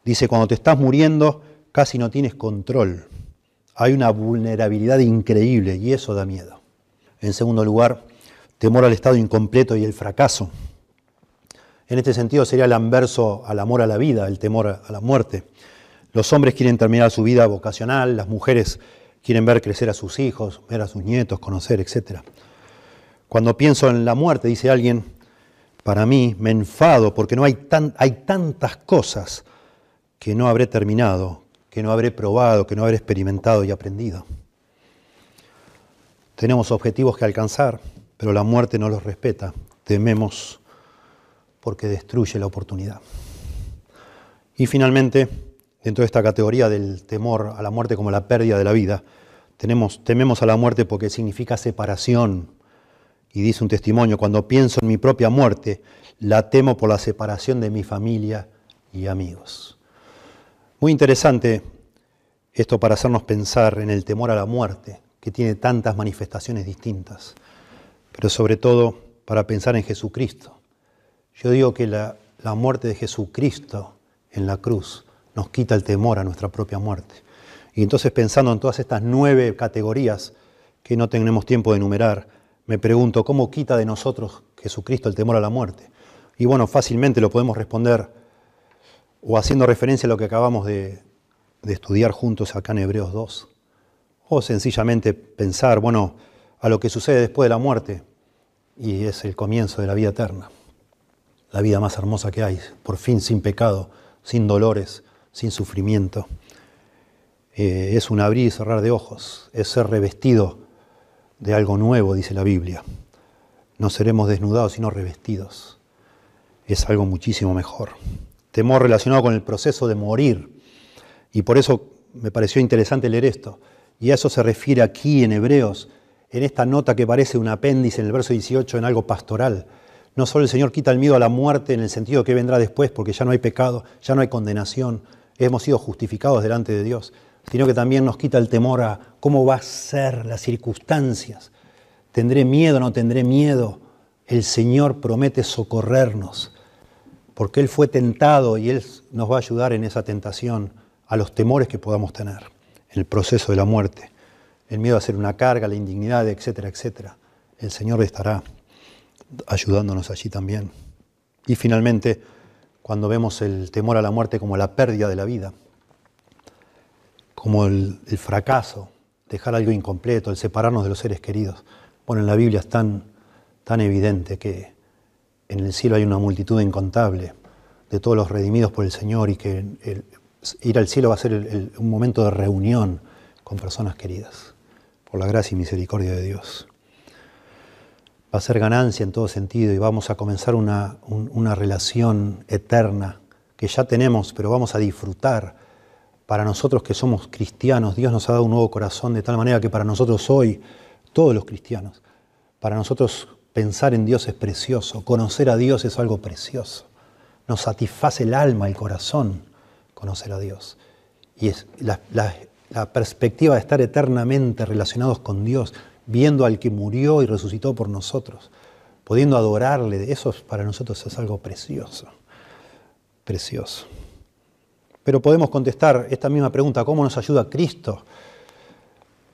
Dice, cuando te estás muriendo, casi no tienes control. Hay una vulnerabilidad increíble y eso da miedo. En segundo lugar, temor al estado incompleto y el fracaso. En este sentido sería el anverso al amor a la vida, el temor a la muerte. Los hombres quieren terminar su vida vocacional, las mujeres quieren ver crecer a sus hijos, ver a sus nietos, conocer, etc. Cuando pienso en la muerte, dice alguien, para mí me enfado porque no hay, tan, hay tantas cosas que no habré terminado, que no habré probado, que no habré experimentado y aprendido. Tenemos objetivos que alcanzar, pero la muerte no los respeta. Tememos porque destruye la oportunidad. Y finalmente, dentro de esta categoría del temor a la muerte como la pérdida de la vida, tenemos, tememos a la muerte porque significa separación. Y dice un testimonio, cuando pienso en mi propia muerte, la temo por la separación de mi familia y amigos. Muy interesante esto para hacernos pensar en el temor a la muerte, que tiene tantas manifestaciones distintas, pero sobre todo para pensar en Jesucristo. Yo digo que la, muerte de Jesucristo en la cruz nos quita el temor a nuestra propia muerte. Y entonces pensando en todas estas nueve categorías que no tenemos tiempo de enumerar, me pregunto, ¿cómo quita de nosotros Jesucristo el temor a la muerte? Y bueno, fácilmente lo podemos responder o haciendo referencia a lo que acabamos de, estudiar juntos acá en Hebreos 2, o sencillamente pensar, bueno, a lo que sucede después de la muerte, y es el comienzo de la vida eterna, la vida más hermosa que hay, por fin sin pecado, sin dolores, sin sufrimiento. Eh, es un abrir y cerrar de ojos, es ser revestido de algo nuevo, dice la Biblia. No seremos desnudados, sino revestidos. Es algo muchísimo mejor. Temor relacionado con el proceso de morir. Y por eso me pareció interesante leer esto. Y a eso se refiere aquí en Hebreos, en esta nota que parece un apéndice en el verso 18 en algo pastoral. No solo el Señor quita el miedo a la muerte en el sentido que vendrá después, porque ya no hay pecado, ya no hay condenación, hemos sido justificados delante de Dios, sino que también nos quita el temor a cómo va a ser las circunstancias. ¿Tendré miedo o no tendré miedo? El Señor promete socorrernos. Porque Él fue tentado y Él nos va a ayudar en esa tentación a los temores que podamos tener en el proceso de la muerte, el miedo a ser una carga, la indignidad, etcétera, etcétera. El Señor estará ayudándonos allí también. Y finalmente, cuando vemos el temor a la muerte como la pérdida de la vida, como el, fracaso, dejar algo incompleto, el separarnos de los seres queridos. Bueno, en la Biblia es tan, tan evidente que en el cielo hay una multitud incontable de todos los redimidos por el Señor y que ir al cielo va a ser un momento de reunión con personas queridas, por la gracia y misericordia de Dios va a ser ganancia en todo sentido y vamos a comenzar una, una relación eterna que ya tenemos, pero vamos a disfrutar. Para nosotros que somos cristianos, Dios nos ha dado un nuevo corazón de tal manera que para nosotros hoy, todos los cristianos, para nosotros pensar en Dios es precioso, conocer a Dios es algo precioso. Nos satisface el alma, el corazón, conocer a Dios. Y es la, la perspectiva de estar eternamente relacionados con Dios viendo al que murió y resucitó por nosotros, pudiendo adorarle, eso para nosotros es algo precioso, precioso. Pero podemos contestar esta misma pregunta, ¿cómo nos ayuda Cristo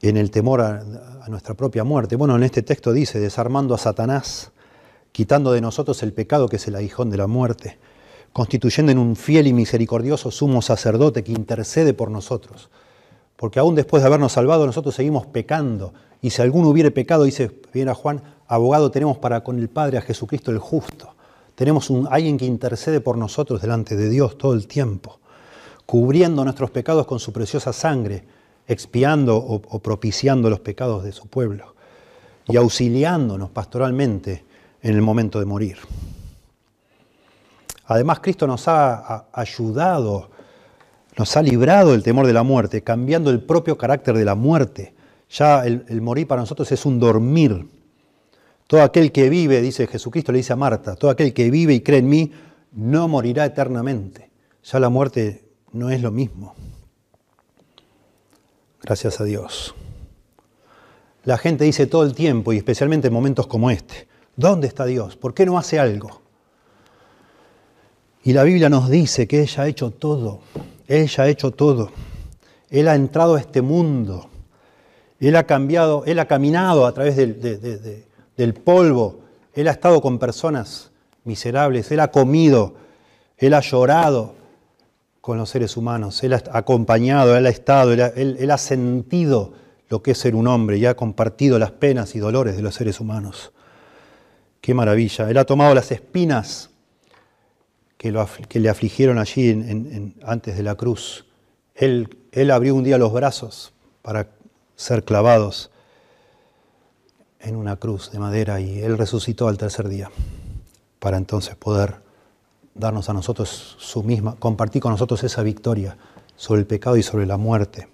en el temor a, nuestra propia muerte? Bueno, en este texto dice, desarmando a Satanás, quitando de nosotros el pecado que es el aguijón de la muerte, constituyendo en un fiel y misericordioso sumo sacerdote que intercede por nosotros. Porque aún después de habernos salvado, nosotros seguimos pecando y si alguno hubiere pecado, dice bien a Juan, abogado tenemos para con el Padre a Jesucristo el justo. Tenemos un, alguien que intercede por nosotros delante de Dios todo el tiempo, cubriendo nuestros pecados con su preciosa sangre, expiando o, propiciando los pecados de su pueblo y auxiliándonos pastoralmente en el momento de morir. Además, Cristo nos ha ayudado, nos ha librado del temor de la muerte, cambiando el propio carácter de la muerte ya el, morir para nosotros es un dormir. Todo aquel que vive, dice Jesucristo, le dice a Marta, todo aquel que vive y cree en mí, no morirá eternamente. Ya la muerte no es lo mismo. Gracias a Dios. La gente dice todo el tiempo, y especialmente en momentos como este, ¿dónde está Dios? ¿Por qué no hace algo? Y la Biblia nos dice que ella ha hecho todo, ella ha hecho todo. Él ha entrado a este mundo él ha cambiado, Él ha caminado a través del, polvo, Él ha estado con personas miserables, Él ha comido, Él ha llorado con los seres humanos, Él ha acompañado, Él ha estado, él, ha sentido lo que es ser un hombre y ha compartido las penas y dolores de los seres humanos. Qué maravilla. Él ha tomado las espinas que, le afligieron allí antes de la cruz. Él, él abrió un día los brazos para ser clavados en una cruz de madera y Él resucitó al tercer día para entonces poder darnos a nosotros su misma, compartir con nosotros esa victoria sobre el pecado y sobre la muerte.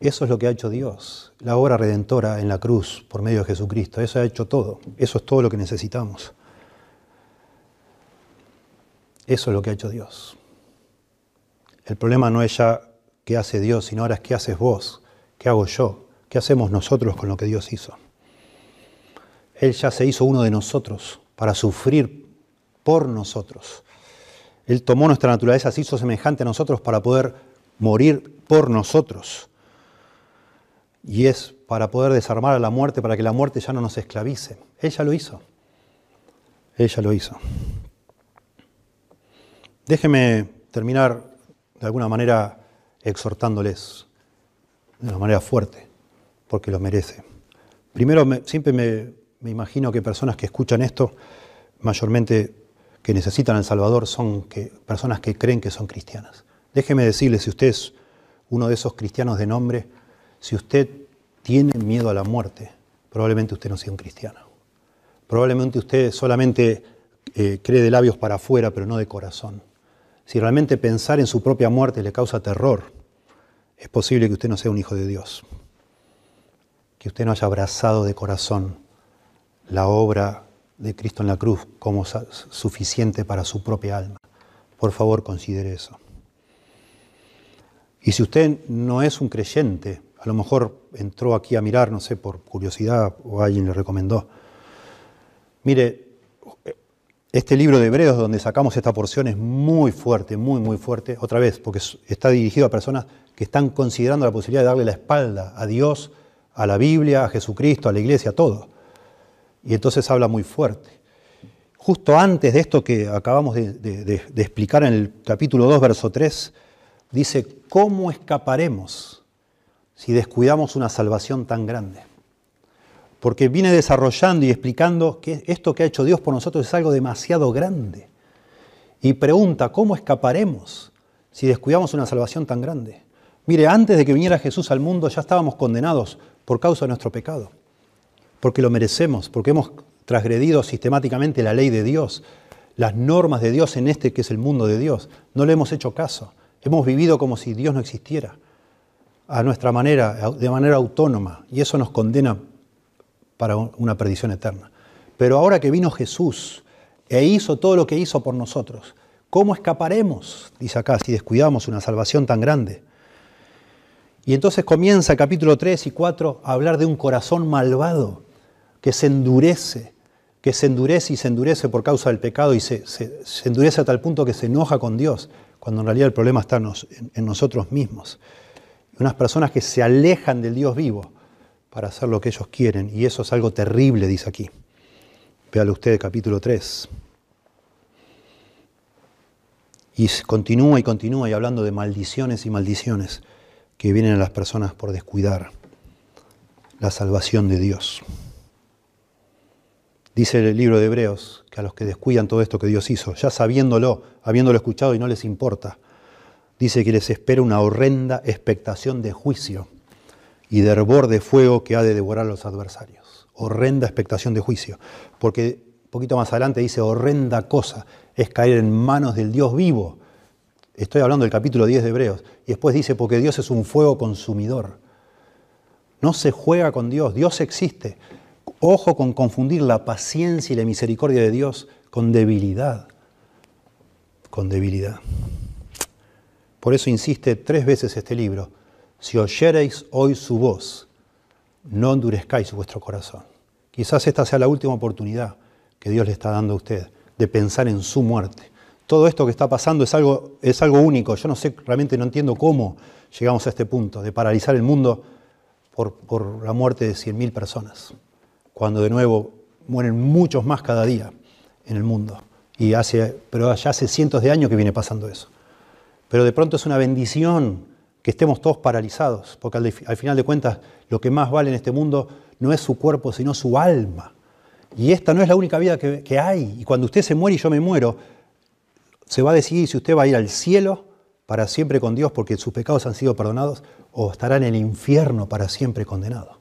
Eso es lo que ha hecho Dios, la obra redentora en la cruz por medio de Jesucristo. Eso ha hecho todo. Eso es todo lo que necesitamos. Eso es lo que ha hecho Dios. El problema no es ya qué hace Dios, sino ahora es qué haces vos, qué hago yo, qué hacemos nosotros con lo que Dios hizo. Él ya se hizo uno de nosotros para sufrir por nosotros. Él tomó nuestra naturaleza, se hizo semejante a nosotros para poder morir por nosotros. Y es para poder desarmar a la muerte, para que la muerte ya no nos esclavice. Ella lo hizo. Ella lo hizo. Déjeme terminar de alguna manera exhortándoles de una manera fuerte, porque lo merece. Primero, siempre me, imagino que personas que escuchan esto, mayormente que necesitan al Salvador, son personas que creen que son cristianas. Déjeme decirle, si usted es uno de esos cristianos de nombre, si usted tiene miedo a la muerte, probablemente usted no sea un cristiano. Probablemente usted solamente eh, cree de labios para afuera, pero no de corazón. Si realmente pensar en su propia muerte le causa terror, es posible que usted no sea un hijo de Dios, que usted no haya abrazado de corazón la obra de Cristo en la cruz como suficiente para su propia alma. Por favor, considere eso. Y si usted no es un creyente, a lo mejor entró aquí a mirar, no sé, por curiosidad o alguien le recomendó, mire, Este libro de Hebreos donde sacamos esta porción es muy fuerte, muy, muy fuerte, otra vez, porque está dirigido a personas que están considerando la posibilidad de darle la espalda a Dios, a la Biblia, a Jesucristo, a la iglesia, a todo. Y entonces habla muy fuerte. Justo antes de esto que acabamos de, explicar en el capítulo 2, verso 3, dice, ¿cómo escaparemos si descuidamos una salvación tan grande? Porque viene desarrollando y explicando que esto que ha hecho Dios por nosotros es algo demasiado grande. Y pregunta, ¿cómo escaparemos si descuidamos una salvación tan grande? Mire, antes de que viniera Jesús al mundo ya estábamos condenados por causa de nuestro pecado, porque lo merecemos, porque hemos transgredido sistemáticamente la ley de Dios, las normas de Dios en este que es el mundo de Dios. No le hemos hecho caso. Hemos vivido como si Dios no existiera, a nuestra manera, de manera autónoma, y eso nos condena para una perdición eterna. Pero ahora que vino Jesús e hizo todo lo que hizo por nosotros, ¿cómo escaparemos? Dice acá, si descuidamos una salvación tan grande. Y entonces comienza el capítulo 3 y 4 a hablar de un corazón malvado que se endurece, que se endurece y se endurece por causa del pecado y se, endurece a tal punto que se enoja con Dios, cuando en realidad el problema está en, nosotros mismos. Unas personas que se alejan del Dios vivo para hacer lo que ellos quieren. Y eso es algo terrible, dice aquí. Véalo usted, capítulo 3. Y continúa y continúa y hablando de maldiciones y maldiciones que vienen a las personas por descuidar la salvación de Dios. Dice el libro de Hebreos que a los que descuidan todo esto que Dios hizo, ya sabiéndolo, habiéndolo escuchado y no les importa, dice que les espera una horrenda expectación de juicio y de hervor de fuego que ha de devorar a los adversarios. Horrenda expectación de juicio. Porque poquito más adelante dice, horrenda cosa es caer en manos del Dios vivo. Estoy hablando del capítulo 10 de Hebreos. Y después dice, porque Dios es un fuego consumidor. No se juega con Dios, Dios existe. Ojo con confundir la paciencia y la misericordia de Dios con debilidad. Con debilidad. Por eso insiste tres veces este libro si oyereis hoy su voz, no endurezcáis vuestro corazón. Quizás esta sea la última oportunidad que Dios le está dando a usted de pensar en su muerte. Todo esto que está pasando es algo, es algo único. Yo no sé, realmente no entiendo cómo llegamos a este punto de paralizar el mundo por, por la muerte de 100.000 personas, cuando de nuevo mueren muchos más cada día en el mundo. Y hace, pero ya hace cientos de años que viene pasando eso. Pero de pronto es una bendición que estemos todos paralizados, porque al, final de cuentas lo que más vale en este mundo no es su cuerpo, sino su alma. Y esta no es la única vida que, que hay. Y cuando usted se muere y yo me muero, se va a decidir si usted va a ir al cielo para siempre con Dios porque sus pecados han sido perdonados o estará en el infierno para siempre condenado.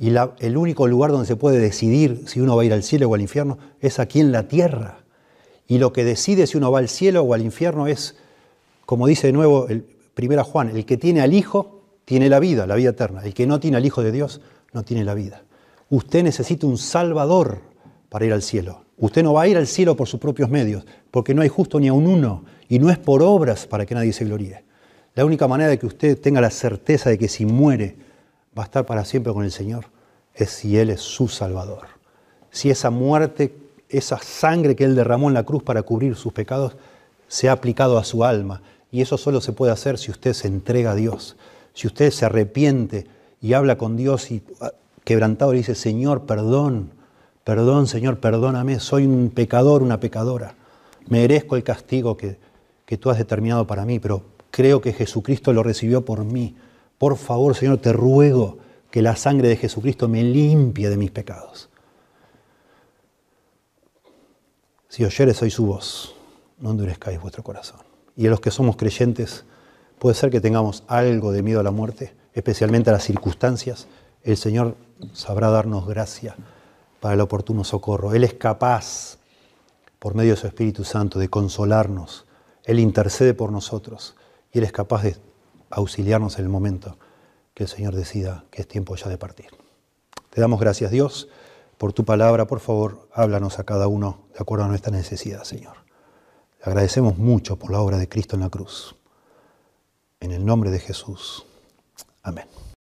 Y el único lugar donde se puede decidir si uno va a ir al cielo o al infierno es aquí en la tierra. Y lo que decide si uno va al cielo o al infierno es, como dice de nuevo el, Primera Juan, el que tiene al Hijo tiene la vida, la vida eterna. El que no tiene al Hijo de Dios no tiene la vida. Usted necesita un Salvador para ir al cielo. Usted no va a ir al cielo por sus propios medios, porque no hay justo ni a un uno, y no es por obras para que nadie se gloríe. La única manera de que usted tenga la certeza de que si muere va a estar para siempre con el Señor es si Él es su Salvador. Si esa muerte, esa sangre que Él derramó en la cruz para cubrir sus pecados, se ha aplicado a su alma y eso solo se puede hacer si usted se entrega a Dios, si usted se arrepiente y habla con Dios y ah, quebrantado le dice, Señor, perdón, perdón, Señor, perdóname, soy un pecador, una pecadora, merezco el castigo que, que tú has determinado para mí, pero creo que Jesucristo lo recibió por mí. Por favor, Señor, te ruego que la sangre de Jesucristo me limpie de mis pecados. Si oyeres hoy su voz, no endurezcáis vuestro corazón y a los que somos creyentes, puede ser que tengamos algo de miedo a la muerte, especialmente a las circunstancias. El Señor sabrá darnos gracia para el oportuno socorro. Él es capaz, por medio de su Espíritu Santo, de consolarnos. Él intercede por nosotros y Él es capaz de auxiliarnos en el momento que el Señor decida que es tiempo ya de partir. Te damos gracias, Dios, por tu palabra. Por favor, háblanos a cada uno de acuerdo a nuestra necesidad, Señor. Agradecemos mucho por la obra de Cristo en la cruz. En el nombre de Jesús. Amén.